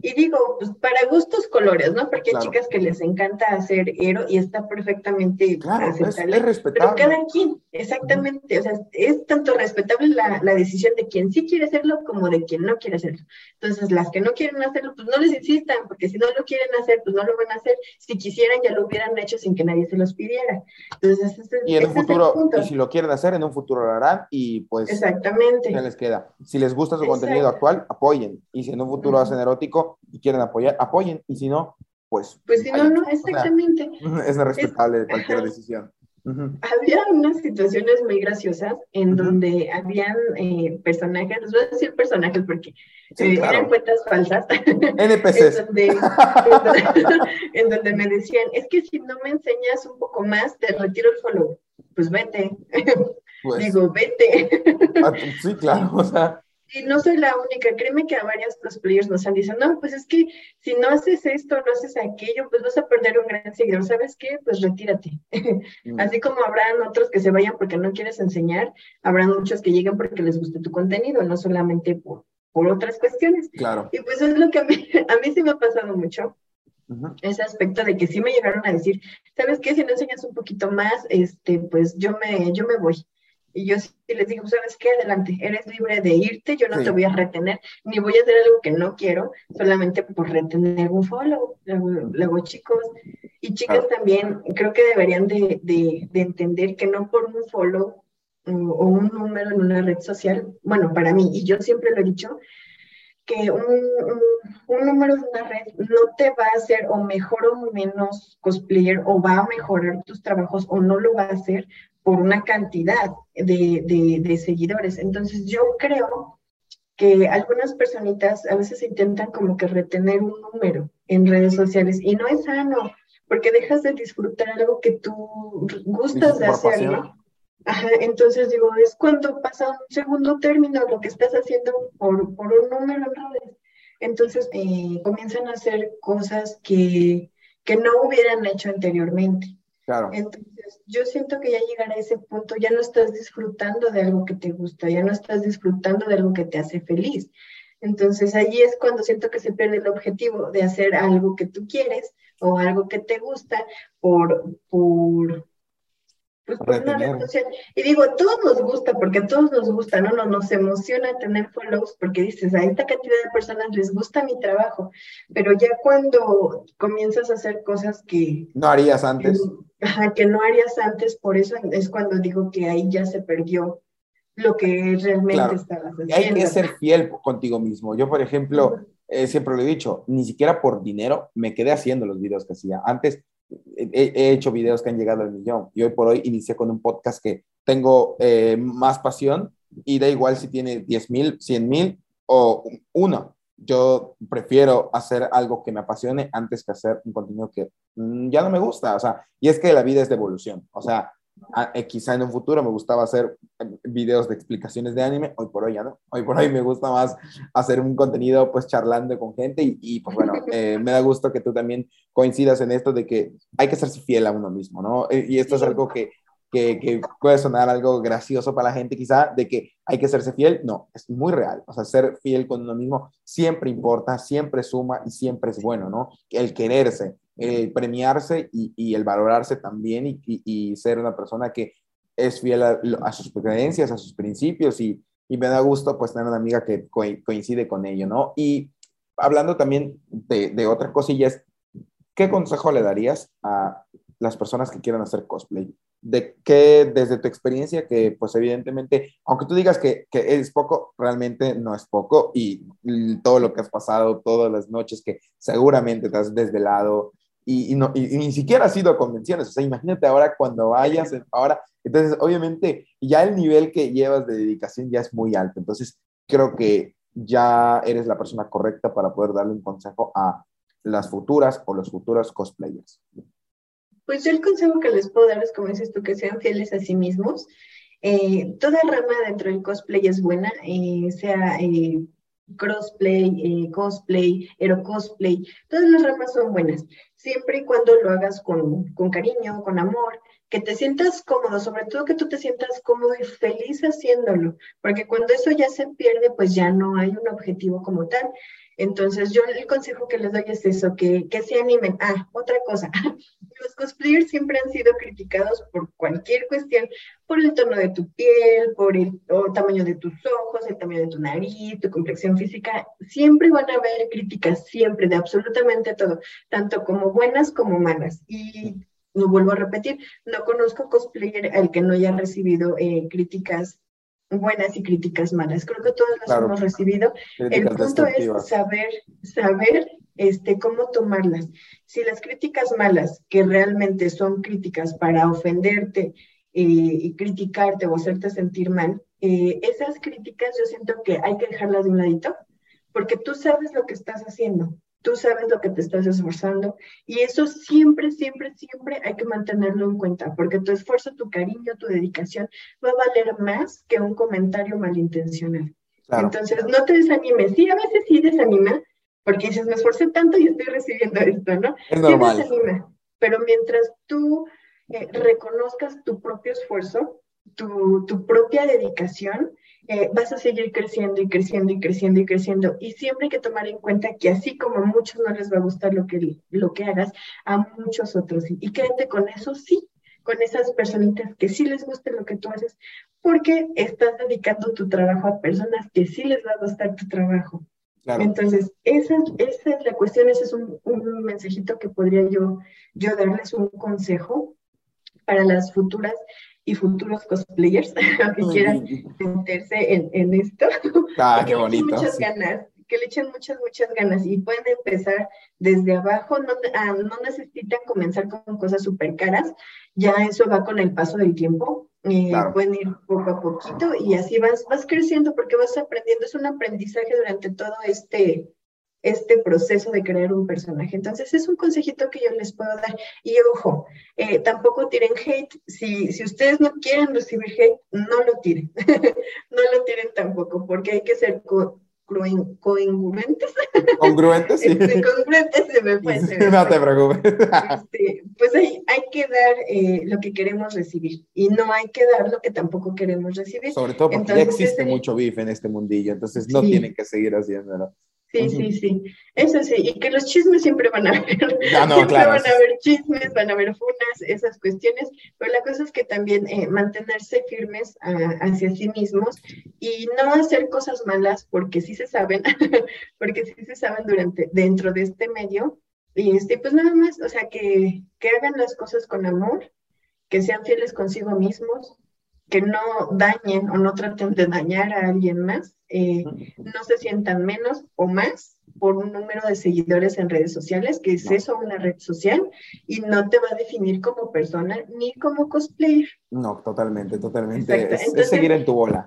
Y digo, pues para gustos colores, ¿no? Porque hay chicas que les encanta hacer héroe y está perfectamente claro, es, es, respetable. Pero cada quien, exactamente, o sea, es tanto respetable la, la, decisión de quien sí quiere hacerlo como de quien no quiere hacerlo. Entonces, las que no quieren hacerlo, pues no les insistan, porque si no lo quieren hacer, pues no lo van a hacer. Si quisieran, ya lo hubieran hecho sin que nadie se los pidiera. Entonces, ese, y en un futuro, y si lo quieren hacer, en un futuro lo harán y pues... Exactamente. Ya les queda. Si les gusta su Exacto. contenido actual, apoyen. Y si en un futuro uh -huh. hacen erótico, y quieren apoyar, apoyen, y si no, pues... Pues si no, no, exactamente. O sea, (laughs) es respetable es, cualquier decisión. Uh -huh. Había unas situaciones muy graciosas en uh -huh. donde habían eh, personajes, les voy a decir personajes porque sí, eh, claro. eran cuentas falsas. (laughs) NPCs. en, donde, en, donde, (laughs) en, donde, me decían, es que si no me enseñas un poco más, te retiro el follow. Pues vete. Pues, Digo, vete. Ah, sí, claro, o sea. Y no soy la única, créeme que a varios cosplayers nos han dicho, no, pues es que si no haces esto, no haces aquello, pues vas a perder un gran seguidor, ¿sabes qué? Pues retírate. Mm. Así como habrán otros que se vayan porque no quieres enseñar, habrán muchos que llegan porque les guste tu contenido, no solamente por, por otras cuestiones. Claro. Y pues es lo que a mí, (laughs) a mí sí me ha pasado mucho. Uh -huh. Ese aspecto de que sí me llegaron a decir, ¿sabes qué? Si no enseñas un poquito más, este, pues yo me, yo me voy. Y yo sí les digo, ¿sabes qué? Adelante, eres libre de irte, yo no sí. te voy a retener, ni voy a hacer algo que no quiero, solamente por retener un follow. Luego, luego chicos y chicas ah. también, creo que deberían de, de, de, entender que no por un follow o, o un número en una red social, bueno, para mí, y yo siempre lo he dicho, que un, un, un, número en una red no te va a hacer o mejor o menos cosplayer o va a mejorar tus trabajos o no lo va a hacer por una cantidad de, de, de seguidores. Entonces yo creo que algunas personitas a veces intentan como que retener un número en redes sociales y no es sano porque dejas de disfrutar algo que tú gustas de hacer, ¿no? Ajá, entonces digo, es cuando pasa un segundo término lo que estás haciendo por, por un número en redes. Entonces eh, comienzan a hacer cosas que, que no hubieran hecho anteriormente. Claro. Entonces, yo siento que ya llegar a ese punto, ya no estás disfrutando de algo que te gusta, ya no estás disfrutando de algo que te hace feliz. Entonces, ahí es cuando siento que se pierde el objetivo de hacer algo que tú quieres o algo que te gusta por, por, pues, por una red social. Y digo, a todos nos gusta, porque a todos nos gusta, ¿no? Nos, nos emociona tener follows porque dices, a esta cantidad de personas les gusta mi trabajo, pero ya cuando comienzas a hacer cosas que... No harías antes. Que, que no harías antes, por eso es cuando digo que ahí ya se perdió lo que realmente claro. estabas haciendo. Hay que ser fiel contigo mismo. Yo, por ejemplo, eh, siempre lo he dicho, ni siquiera por dinero me quedé haciendo los videos que hacía. Antes he, he, hecho videos que han llegado al millón y hoy por hoy inicié con un podcast que tengo eh, más pasión y da igual si tiene 10 mil, 100 mil o uno. Yo prefiero hacer algo que me apasione antes que hacer un contenido que mmm, ya no me gusta. O sea, y es que la vida es de evolución. O sea, a, eh, quizá en un futuro me gustaba hacer eh, videos de explicaciones de anime, hoy por hoy ya no, hoy por hoy me gusta más hacer un contenido pues charlando con gente y, y pues bueno, (laughs) eh, me da gusto que tú también coincidas en esto de que hay que ser fiel a uno mismo, ¿no? Y esto es algo que, que, que, puede sonar algo gracioso para la gente quizá, de que hay que serse fiel, no, es muy real, o sea, ser fiel con uno mismo siempre importa, siempre suma y siempre es bueno, ¿no? El quererse, el premiarse y, y el valorarse también y, y, y, ser una persona que es fiel a, sus creencias, a sus principios y, y, me da gusto pues tener una amiga que coincide con ello, ¿no? Y hablando también de, de otras cosillas, ¿qué consejo le darías a las personas que quieran hacer cosplay? de qué, desde tu experiencia, que pues evidentemente, aunque tú digas que, que, es poco, realmente no es poco y, todo lo que has pasado, todas las noches que seguramente te has desvelado y, y, no, y, ni siquiera has ido a convenciones, o sea, imagínate ahora cuando vayas, ahora, entonces obviamente ya el nivel que llevas de dedicación ya es muy alto, entonces creo que ya eres la persona correcta para poder darle un consejo a las futuras o los futuros cosplayers. Pues yo el consejo que les puedo dar es, como dices tú, que sean fieles a sí mismos. Eh, toda rama dentro del cosplay es buena, eh, sea eh, crossplay, cosplay, cosplay, todas las ramas son buenas, siempre y cuando lo hagas con, con cariño, con amor, que te sientas cómodo, sobre todo que tú te sientas cómodo y feliz haciéndolo, porque cuando eso ya se pierde, pues ya no hay un objetivo como tal. Entonces, yo el consejo que les doy es eso, que, que se animen. Ah, otra cosa, (laughs) los cosplayers siempre han sido criticados por cualquier cuestión, por el tono de tu piel, por el, tamaño de tus ojos, el tamaño de tu nariz, tu complexión física. Siempre van a haber críticas, siempre, de absolutamente todo, tanto como buenas como malas. Y no vuelvo a repetir, no conozco cosplayer al que no haya recibido eh, críticas buenas y críticas malas. Creo que todas las hemos recibido. el punto es saber, saber este, cómo tomarlas. Si las críticas malas, que realmente son críticas para ofenderte eh, y criticarte o hacerte sentir mal, eh, esas críticas yo siento que hay que dejarlas de un ladito, porque tú sabes lo que estás haciendo tú sabes lo que te estás esforzando y eso siempre, siempre, siempre hay que mantenerlo en cuenta, porque tu esfuerzo, tu cariño, tu dedicación va a valer más que un comentario malintencional. Entonces, no te desanimes. Sí, a veces sí desanima, porque dices, me esforcé tanto y estoy recibiendo esto, ¿no? Es normal. Sí desanima, pero mientras tú eh, reconozcas tu propio esfuerzo, tu, tu propia dedicación, eh, vas a seguir creciendo y creciendo y creciendo y creciendo. Y siempre hay que tomar en cuenta que así como a muchos no les va a gustar lo que, lo que hagas, a muchos otros sí. Y quédate con eso, sí, con esas personitas que sí les guste lo que tú haces, porque estás dedicando tu trabajo a personas que sí les va a gustar tu trabajo. Entonces, esa, esa, es la cuestión, ese es un, un, mensajito que podría yo, yo darles un consejo para las futuras y futuros cosplayers (laughs) que quieran meterse en, en esto. Ah, (laughs) qué bonito. Muchas ganas, que le echen muchas, muchas ganas y pueden empezar desde abajo, no, ah, no necesitan comenzar con cosas súper caras, ya eso va con el paso del tiempo, eh, pueden ir poco a poquito y así vas, vas creciendo porque vas aprendiendo, es un aprendizaje durante todo este, este proceso de crear un personaje. Entonces, es un consejito que yo les puedo dar. Y ojo, eh, tampoco tiren hate. Si, si ustedes no quieren recibir hate, no lo tiren. (laughs) no lo tiren tampoco, porque hay que ser co congruentes. (laughs) ¿Congruentes? Sí. Este, congruentes se me fue. no te preocupes. (laughs) Este, pues hay, hay, que dar eh, lo que queremos recibir y no hay que dar lo que tampoco queremos recibir. Sobre todo porque ya existe mucho beef en este mundillo, entonces no tienen que seguir haciéndolo. Sí, sí, sí. Eso sí, y que los chismes siempre van a (laughs) haber. Ah, no, siempre claro. van a haber chismes, van a haber funas, esas cuestiones, pero la cosa es que también eh, mantenerse firmes hacia sí mismos y no hacer cosas malas porque sí se saben, (laughs) porque sí se saben durante, dentro de este medio. Y este, pues nada más, o sea, que, que hagan las cosas con amor, que sean fieles consigo mismos, que no dañen o no traten de dañar a alguien más, eh, no se sientan menos o más por un número de seguidores en redes sociales, que es eso una red social, y no te va a definir como persona ni como cosplayer. No, totalmente, totalmente. Es, seguir en tu bola.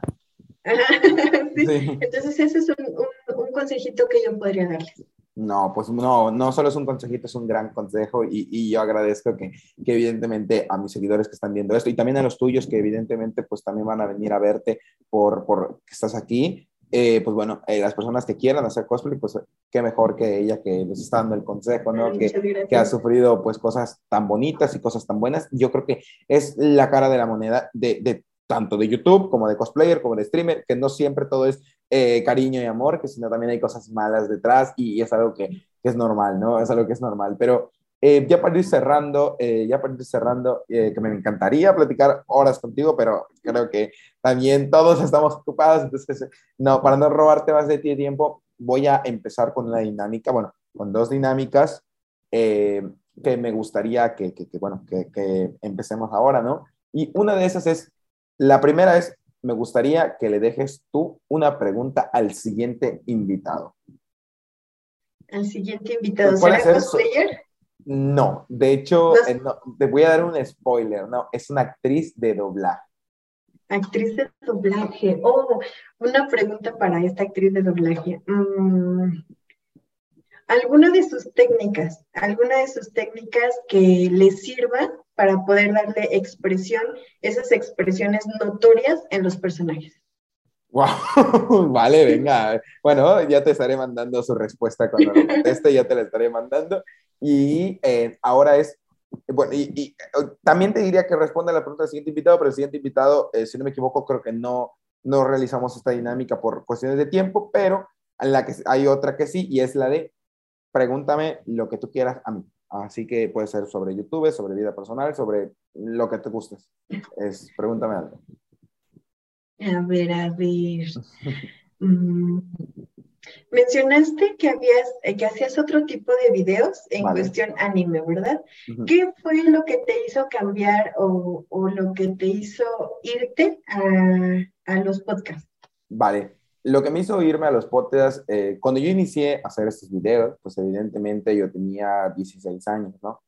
(laughs) sí. Entonces ese es un, un consejito que yo podría darles. No, pues no, no solo es un consejito, es un gran consejo y, y yo agradezco que, que, evidentemente a mis seguidores que están viendo esto y también a los tuyos que evidentemente pues también van a venir a verte por, por que estás aquí, eh, pues bueno, eh, las personas que quieran hacer cosplay, pues qué mejor que ella que les está dando el consejo, ¿no? Que, que, ha sufrido pues cosas tan bonitas y cosas tan buenas. Yo creo que es la cara de la moneda de, de tanto de YouTube como de cosplayer, como de streamer, que no siempre todo es eh, cariño y amor, que sino también hay cosas malas detrás y, es algo que, es normal, ¿no? Es algo que es normal. Pero Eh, ya para ir cerrando, eh, ya para ir cerrando, que me encantaría platicar horas contigo, pero creo que también todos estamos ocupados, entonces, no, para no robarte más de ti tiempo, voy a empezar con una dinámica, bueno, con dos dinámicas que me gustaría que, bueno, que empecemos ahora, ¿no? Y una de esas es, la primera es, me gustaría que le dejes tú una pregunta al siguiente invitado. Al siguiente invitado, ¿será cosplayer? No, de hecho, eh, te voy a dar un spoiler, no, es una actriz de doblaje. Actriz de doblaje. Oh, una pregunta para esta actriz de doblaje. Mm, ¿Alguna de sus técnicas, alguna de sus técnicas que le sirvan para poder darle expresión, esas expresiones notorias en los personajes? Wow, (laughs) vale, venga. Bueno, ya te estaré mandando su respuesta cuando lo conteste, ya te la estaré mandando. Y eh, ahora es, bueno, y, eh, también te diría que responda la pregunta del siguiente invitado, pero el siguiente invitado, eh, si no me equivoco, creo que no, no realizamos esta dinámica por cuestiones de tiempo, pero en la que hay otra que sí, y es la de pregúntame lo que tú quieras a mí. Así que puede ser sobre YouTube, sobre vida personal, sobre lo que te gustes. Es, pregúntame algo. A ver, a ver. Mm, mencionaste que habías, eh, que hacías otro tipo de videos en cuestión anime, ¿verdad? ¿Qué fue lo que te hizo cambiar o, lo que te hizo irte a, los podcasts? Vale. Lo que me hizo irme a los podcasts, eh, cuando yo inicié a hacer estos videos, pues evidentemente yo tenía 16 años, ¿no?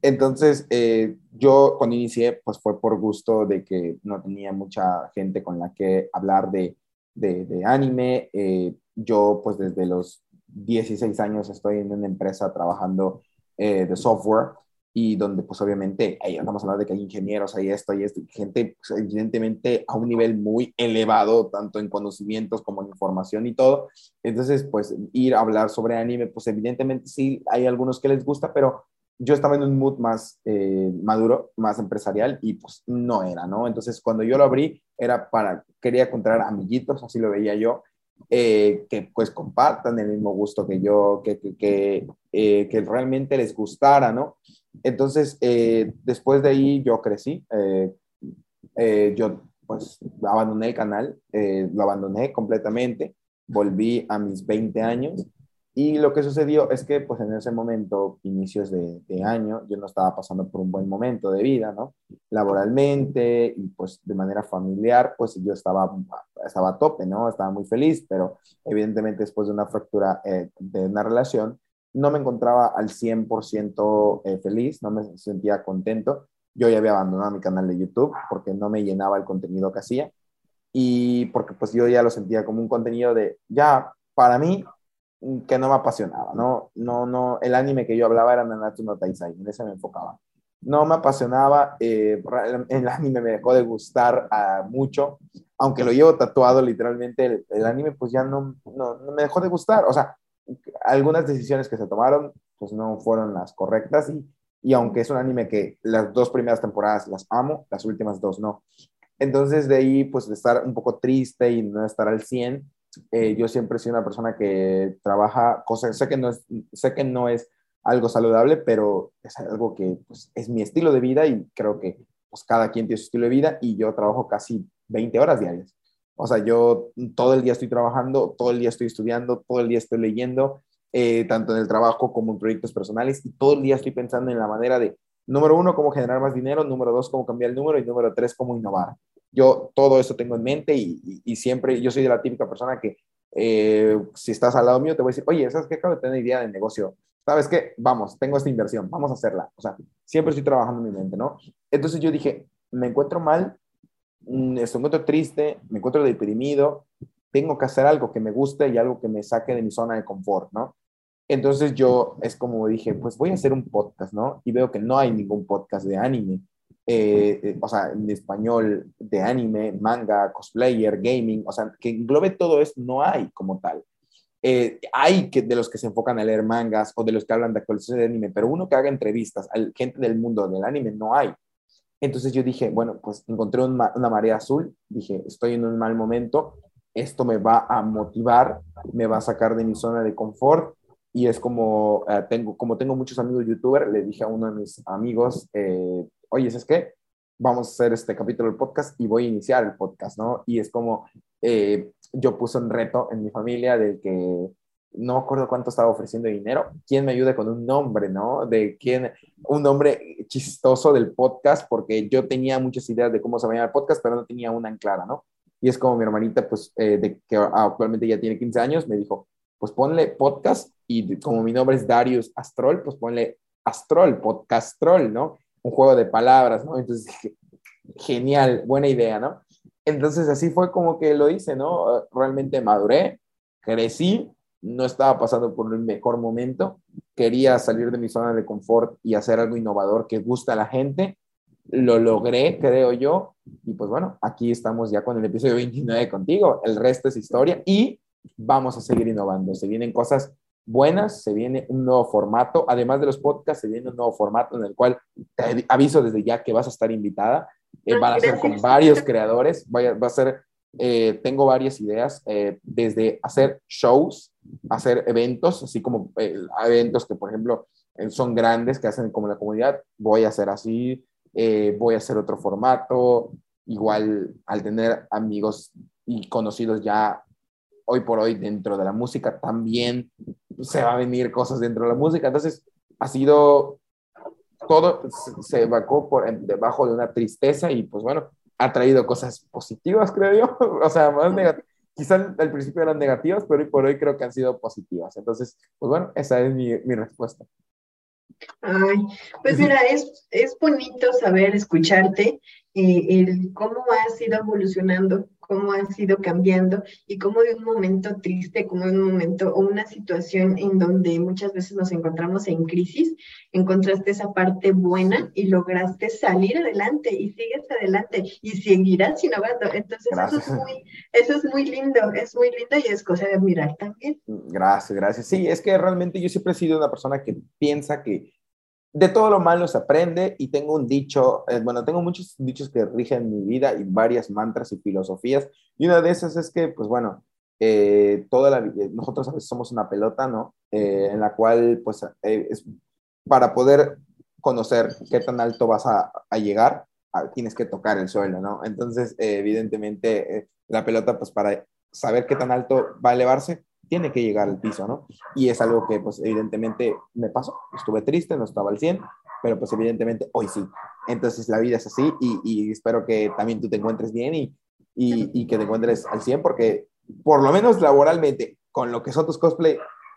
Entonces, eh, yo cuando inicié, pues fue por gusto de que no tenía mucha gente con la que hablar de, de, anime. Eh, yo, pues desde los 16 años estoy en una empresa trabajando eh, de software y donde pues obviamente ahí estamos hablando de que hay ingenieros, hay esto, hay esto, gente pues, evidentemente a un nivel muy elevado, tanto en conocimientos como en información y todo. Entonces, pues ir a hablar sobre anime, pues evidentemente sí, hay algunos que les gusta, pero yo estaba en un mood más eh, maduro, más empresarial y pues no era, ¿no? Entonces cuando yo lo abrí era para, quería encontrar amiguitos, así lo veía yo, eh, que pues compartan el mismo gusto que yo, que, que, que, eh, que realmente les gustara, ¿no? Entonces después de ahí yo crecí, yo pues abandoné el canal, lo abandoné completamente, volví a mis 20 años y lo que sucedió es que, pues en ese momento, inicios de, año, yo no estaba pasando por un buen momento de vida, ¿no? Laboralmente y pues de manera familiar, pues yo estaba, estaba a tope, ¿no? Estaba muy feliz, pero evidentemente después de una fractura eh, de una relación, no me encontraba al 100% eh, feliz, no me sentía contento. Yo ya había abandonado mi canal de YouTube porque no me llenaba el contenido que hacía y porque pues yo ya lo sentía como un contenido de, ya, para mí que no me apasionaba, ¿no? No, no, el anime que yo hablaba era Nanatsu no Taizai, en ese me enfocaba. No me apasionaba, eh, el anime me dejó de gustar uh, mucho, aunque lo llevo tatuado literalmente, el, anime pues ya no, no, no, me dejó de gustar, o sea, algunas decisiones que se tomaron pues no fueron las correctas y, y aunque es un anime que las dos primeras temporadas las amo, las últimas dos no. Entonces de ahí pues de estar un poco triste y no estar al 100, eh, yo siempre he sido una persona que trabaja cosas, sé que no es, sé que no es algo saludable, pero es algo que pues, es mi estilo de vida y creo que pues, cada quien tiene su estilo de vida y yo trabajo casi 20 horas diarias. O sea, yo todo el día estoy trabajando, todo el día estoy estudiando, todo el día estoy leyendo, eh, tanto en el trabajo como en proyectos personales y todo el día estoy pensando en la manera de, número uno, cómo generar más dinero, número dos, cómo cambiar el número y número tres, cómo innovar yo todo eso tengo en mente y, siempre, yo soy de la típica persona que eh, si estás al lado mío te voy a decir, oye, ¿sabes qué? Acabo de tener idea de negocio. ¿Sabes qué? Vamos, tengo esta inversión, vamos a hacerla. O sea, siempre estoy trabajando en mi mente, ¿no? Entonces yo dije, me encuentro mal, me encuentro triste, me encuentro deprimido, tengo que hacer algo que me guste y algo que me saque de mi zona de confort, ¿no? Entonces yo es como dije, pues voy a hacer un podcast, ¿no? Y veo que no hay ningún podcast de anime. Eh, eh, o sea, en español de anime, manga, cosplayer, gaming, o sea, que englobe todo esto, no hay como tal. Eh, hay que, de los que se enfocan a leer mangas o de los que hablan de actualización de anime, pero uno que haga entrevistas a gente del mundo del anime no hay. Entonces yo dije, bueno, pues encontré una marea azul, dije, estoy en un mal momento, esto me va a motivar, me va a sacar de mi zona de confort y es como, eh, tengo, como tengo muchos amigos youtubers, le dije a uno de mis amigos, eh, oye, ¿es que Vamos a hacer este capítulo del podcast y voy a iniciar el podcast, ¿no? Y es como, eh, yo puse un reto en mi familia de que no me acuerdo cuánto estaba ofreciendo dinero, quién me ayude con un nombre, ¿no? De quién, un nombre chistoso del podcast, porque yo tenía muchas ideas de cómo se va a llamar el podcast, pero no tenía una en clara, ¿no? Y es como mi hermanita, pues, de que actualmente ya tiene 15 años, me dijo, pues ponle podcast y como mi nombre es Darius Astrol, pues ponle Astrol, Podcastrol, ¿no? Un juego de palabras, ¿no? Entonces dije, genial, buena idea, ¿no? Entonces así fue como que lo hice, ¿no? Realmente maduré, crecí, no estaba pasando por el mejor momento, quería salir de mi zona de confort y hacer algo innovador que gusta a la gente, lo logré, creo yo, y pues bueno, aquí estamos ya con el episodio 29 contigo, el resto es historia y vamos a seguir innovando. Se vienen cosas buenas, se viene un nuevo formato. Además de los podcasts, se viene un nuevo formato en el cual te aviso desde ya que vas a estar invitada. Eh, van a ser con varios creadores. Va a ser, eh, tengo varias ideas, eh, desde hacer shows, hacer eventos, así como eventos que, por ejemplo, son grandes, que hacen como la comunidad. Voy a hacer así, voy a hacer otro formato. Igual al tener amigos y conocidos ya hoy por hoy dentro de la música también se va a venir cosas dentro de la música. Entonces, ha sido todo se evacó por debajo de una tristeza y pues bueno, ha traído cosas positivas, creo yo. (laughs) o sea, más negativas. Quizás al principio eran negativas, pero hoy por hoy creo que han sido positivas. Entonces, pues bueno, esa es mi, mi respuesta. Ay, pues mira, es, es bonito saber escucharte, eh, el cómo has ido evolucionando cómo ha sido cambiando y cómo de un momento triste, como de un momento o una situación en donde muchas veces nos encontramos en crisis, encontraste esa parte buena y lograste salir adelante y sigues adelante y seguirás innovando. Entonces eso es, muy, eso es muy lindo, es muy lindo y es cosa de admirar también. Gracias, gracias. Sí, es que realmente yo siempre he sido una persona que piensa que de todo lo malo se aprende y tengo un dicho, eh, bueno, tengo muchos dichos que rigen mi vida y varias mantras y filosofías. Y una de esas es que, pues bueno, eh, toda la, nosotros a veces somos una pelota, ¿no? Eh, en la cual, pues, es, para poder conocer qué tan alto vas a, a llegar, tienes que tocar el suelo, ¿no? Entonces, evidentemente, la pelota, pues, para saber qué tan alto va a elevarse, tiene que llegar al piso, ¿no? Y es algo que, pues, evidentemente me pasó. Estuve triste, no estaba al 100, pero pues evidentemente hoy sí. Entonces la vida es así y, espero que también tú te encuentres bien y, y, que te encuentres al 100 porque por lo menos laboralmente, con lo que son tus cosplay,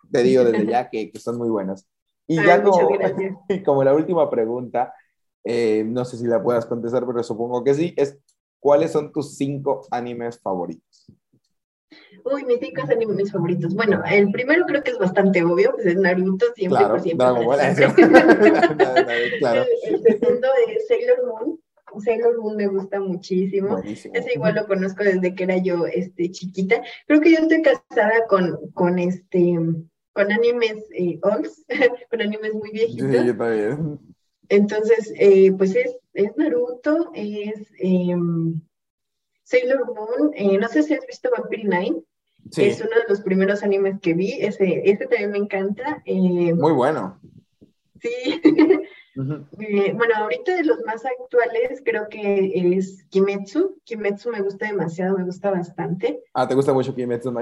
te digo desde ya que, que son muy buenos. Y ya como, (laughs) como, la última pregunta, eh, no sé si la puedas contestar, pero supongo que sí, es ¿cuáles son tus cinco animes favoritos? Uy, mis cinco animes favoritos. Bueno, el primero creo que es bastante obvio, pues es Naruto, siempre por siempre. (laughs) (laughs) claro. el, segundo es Sailor Moon. Sailor Moon me gusta muchísimo. Ese igual lo conozco desde que era yo este, chiquita. Creo que yo estoy casada con, con este con animes eh, olds, (laughs) con animes muy viejitos. Sí, yo también. Entonces, eh, pues es, es Naruto, es em, Sailor Moon, eh, no sé si has visto Vampire Night. Es uno de los primeros animes que vi. Ese, ese también me encanta. Eh, Muy bueno. Sí. (laughs) Eh, bueno, ahorita de los más actuales creo que es Kimetsu. Kimetsu me gusta demasiado, me gusta bastante. Ah, ¿te gusta mucho Kimetsu no?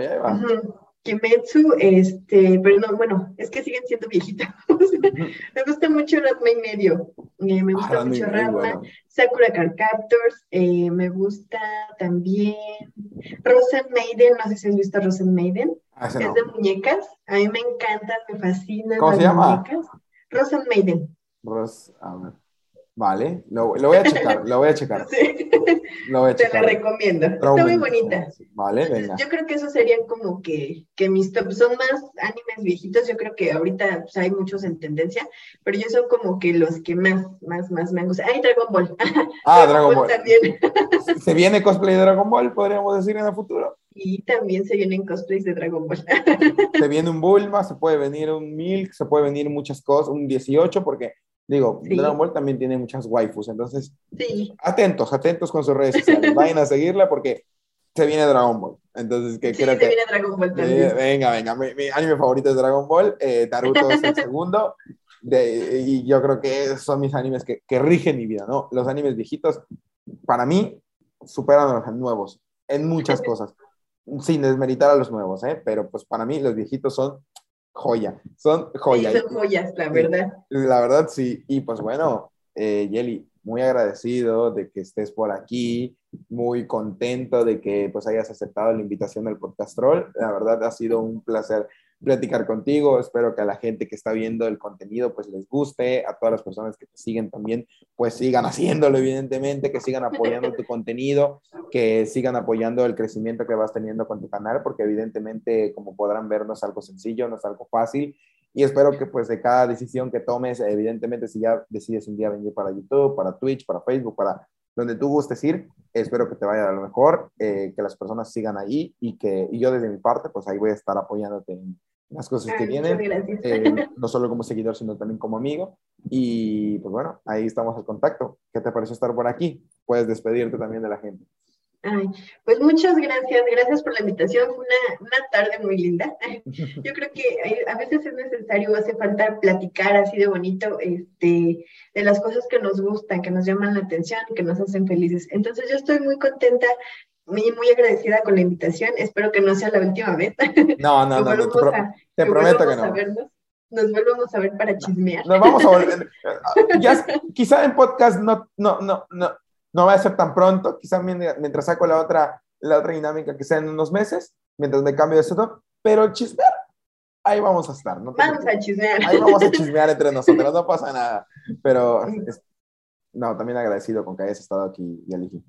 Kimetsu, este, pero no, bueno, es que siguen siendo viejitos. (laughs) me gusta mucho Ratma y medio, eh, me gusta ah, mucho Ratma, Sakura Card Captors, eh, me gusta también Rosen Maiden, no sé si has visto Rosen Maiden, ah, es de muñecas, a mí me encantan, me fascinan ¿Cómo se llama? muñecas. Rosen Maiden. Ros, a ver. Vale, lo, lo, voy a checar, lo voy a checar. (laughs) Sí. Lo voy a checar. Te la recomiendo. Está muy bonita. Vale, venga. Yo creo que esos serían como que, que mis top. Son más animes viejitos. Yo creo que ahorita pues, hay muchos en tendencia, pero yo son como que los que más, más, más me han gustado. ¡Ay, Dragon Ball! Ah, Dragon, (laughs) Ball. También. ¿Se viene cosplay de Dragon Ball, podríamos decir, en el futuro? Y también se vienen cosplays de Dragon Ball. se viene un Bulma, se puede venir un Milk, se puede venir muchas cosas, un 18, porque Digo, Dragon Ball también tiene muchas waifus, entonces sí. atentos, atentos con sus redes sociales. (laughs) Vayan a seguirla porque se viene Dragon Ball. Entonces, que Sí, creo se que... viene Dragon Ball también. venga, venga, mi, mi anime favorito es Dragon Ball, eh, Naruto es el segundo, de- y yo creo que son mis animes que, que rigen mi vida, ¿no? Los animes viejitos, para mí, superan a los nuevos en muchas (laughs) cosas, sin desmeritar a los nuevos, ¿eh? Pero pues para mí los viejitos son joya, son joya. Sí, son joyas, la verdad. La verdad, sí. Y pues bueno, eh, Yeli, muy agradecido de que estés por aquí, muy contento de que pues hayas aceptado la invitación del podcast Troll. La verdad ha sido un placer platicar contigo. Espero que a la gente que está viendo el contenido pues les guste, a todas las personas que te siguen también pues sigan haciéndolo evidentemente, que sigan apoyando tu contenido, que sigan apoyando el crecimiento que vas teniendo con tu canal, porque evidentemente como podrán ver no es algo sencillo, no es algo fácil y espero que pues de cada decisión que tomes, evidentemente si ya decides un día venir para YouTube, para Twitch, para Facebook, para donde tú gustes ir, espero que te vaya a lo mejor, eh, que las personas sigan ahí y que y yo desde mi parte pues ahí voy a estar apoyándote en las cosas que Ay, muchas vienen, eh, (laughs) no solo como seguidor sino también como amigo y pues bueno, ahí estamos en contacto. ¿Qué te pareció estar por aquí? Puedes despedirte también de la gente. Ay, pues muchas gracias, gracias por la invitación. Fue una, una tarde muy linda. (laughs) Yo creo que hay- a veces es necesario, hace falta platicar así de bonito, este, de las cosas que nos gustan, que nos llaman la atención, que nos hacen felices. Entonces yo estoy muy contenta y muy agradecida con la invitación. Espero que no sea la última vez. No, no, no, no, te, pro- a- te que prometo que no. vernos, nos volvemos a ver para chismear. Nos vamos a volver. (laughs) Ya, es- quizá en podcast no, no, no, no, no va a ser tan pronto. Quizá mien- mientras saco la otra, la otra dinámica que sea en unos meses, mientras me cambio de setup. Pero chismear, ahí vamos a estar. No Vamos a chismear. Ahí vamos a chismear entre (laughs) nosotros, no pasa nada. Pero es- no, también agradecido con que hayas estado aquí y elegí.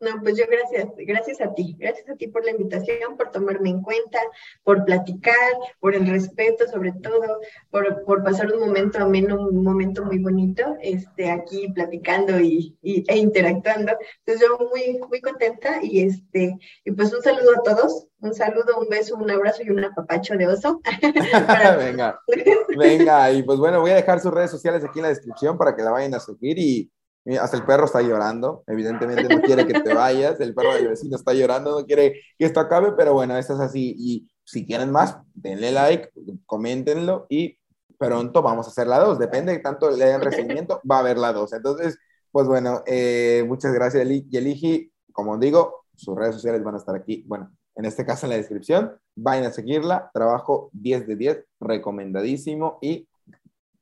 No, pues yo gracias, gracias a ti, gracias a ti por la invitación, por tomarme en cuenta, por platicar, por el respeto sobre todo, por, por pasar un momento ameno, un momento muy bonito, este, aquí platicando y, y- e interactuando. Entonces yo muy, muy contenta y este, y pues un saludo a todos, un saludo, un beso, un abrazo y un apapacho de oso. (laughs) (laughs) Venga, venga. Y pues bueno, voy a dejar sus redes sociales aquí en la descripción para que la vayan a seguir y hasta el perro está llorando, evidentemente no quiere que te vayas, el perro del vecino está llorando, no quiere que esto acabe, pero bueno, esto es así. Y si quieren más, denle like, coméntenlo y pronto vamos a hacer la 2, depende de tanto le den recibimiento, va a haber la 2. Entonces, pues bueno, eh, muchas gracias Eli- Yeligi, como digo, sus redes sociales van a estar aquí, bueno, en este caso en la descripción, vayan a seguirla, trabajo 10 de 10, recomendadísimo y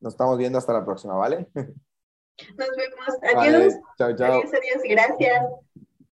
nos estamos viendo hasta la próxima, ¿vale? (laughs) Nos vemos, adiós, Vale, chao, chao. adiós, adiós, gracias.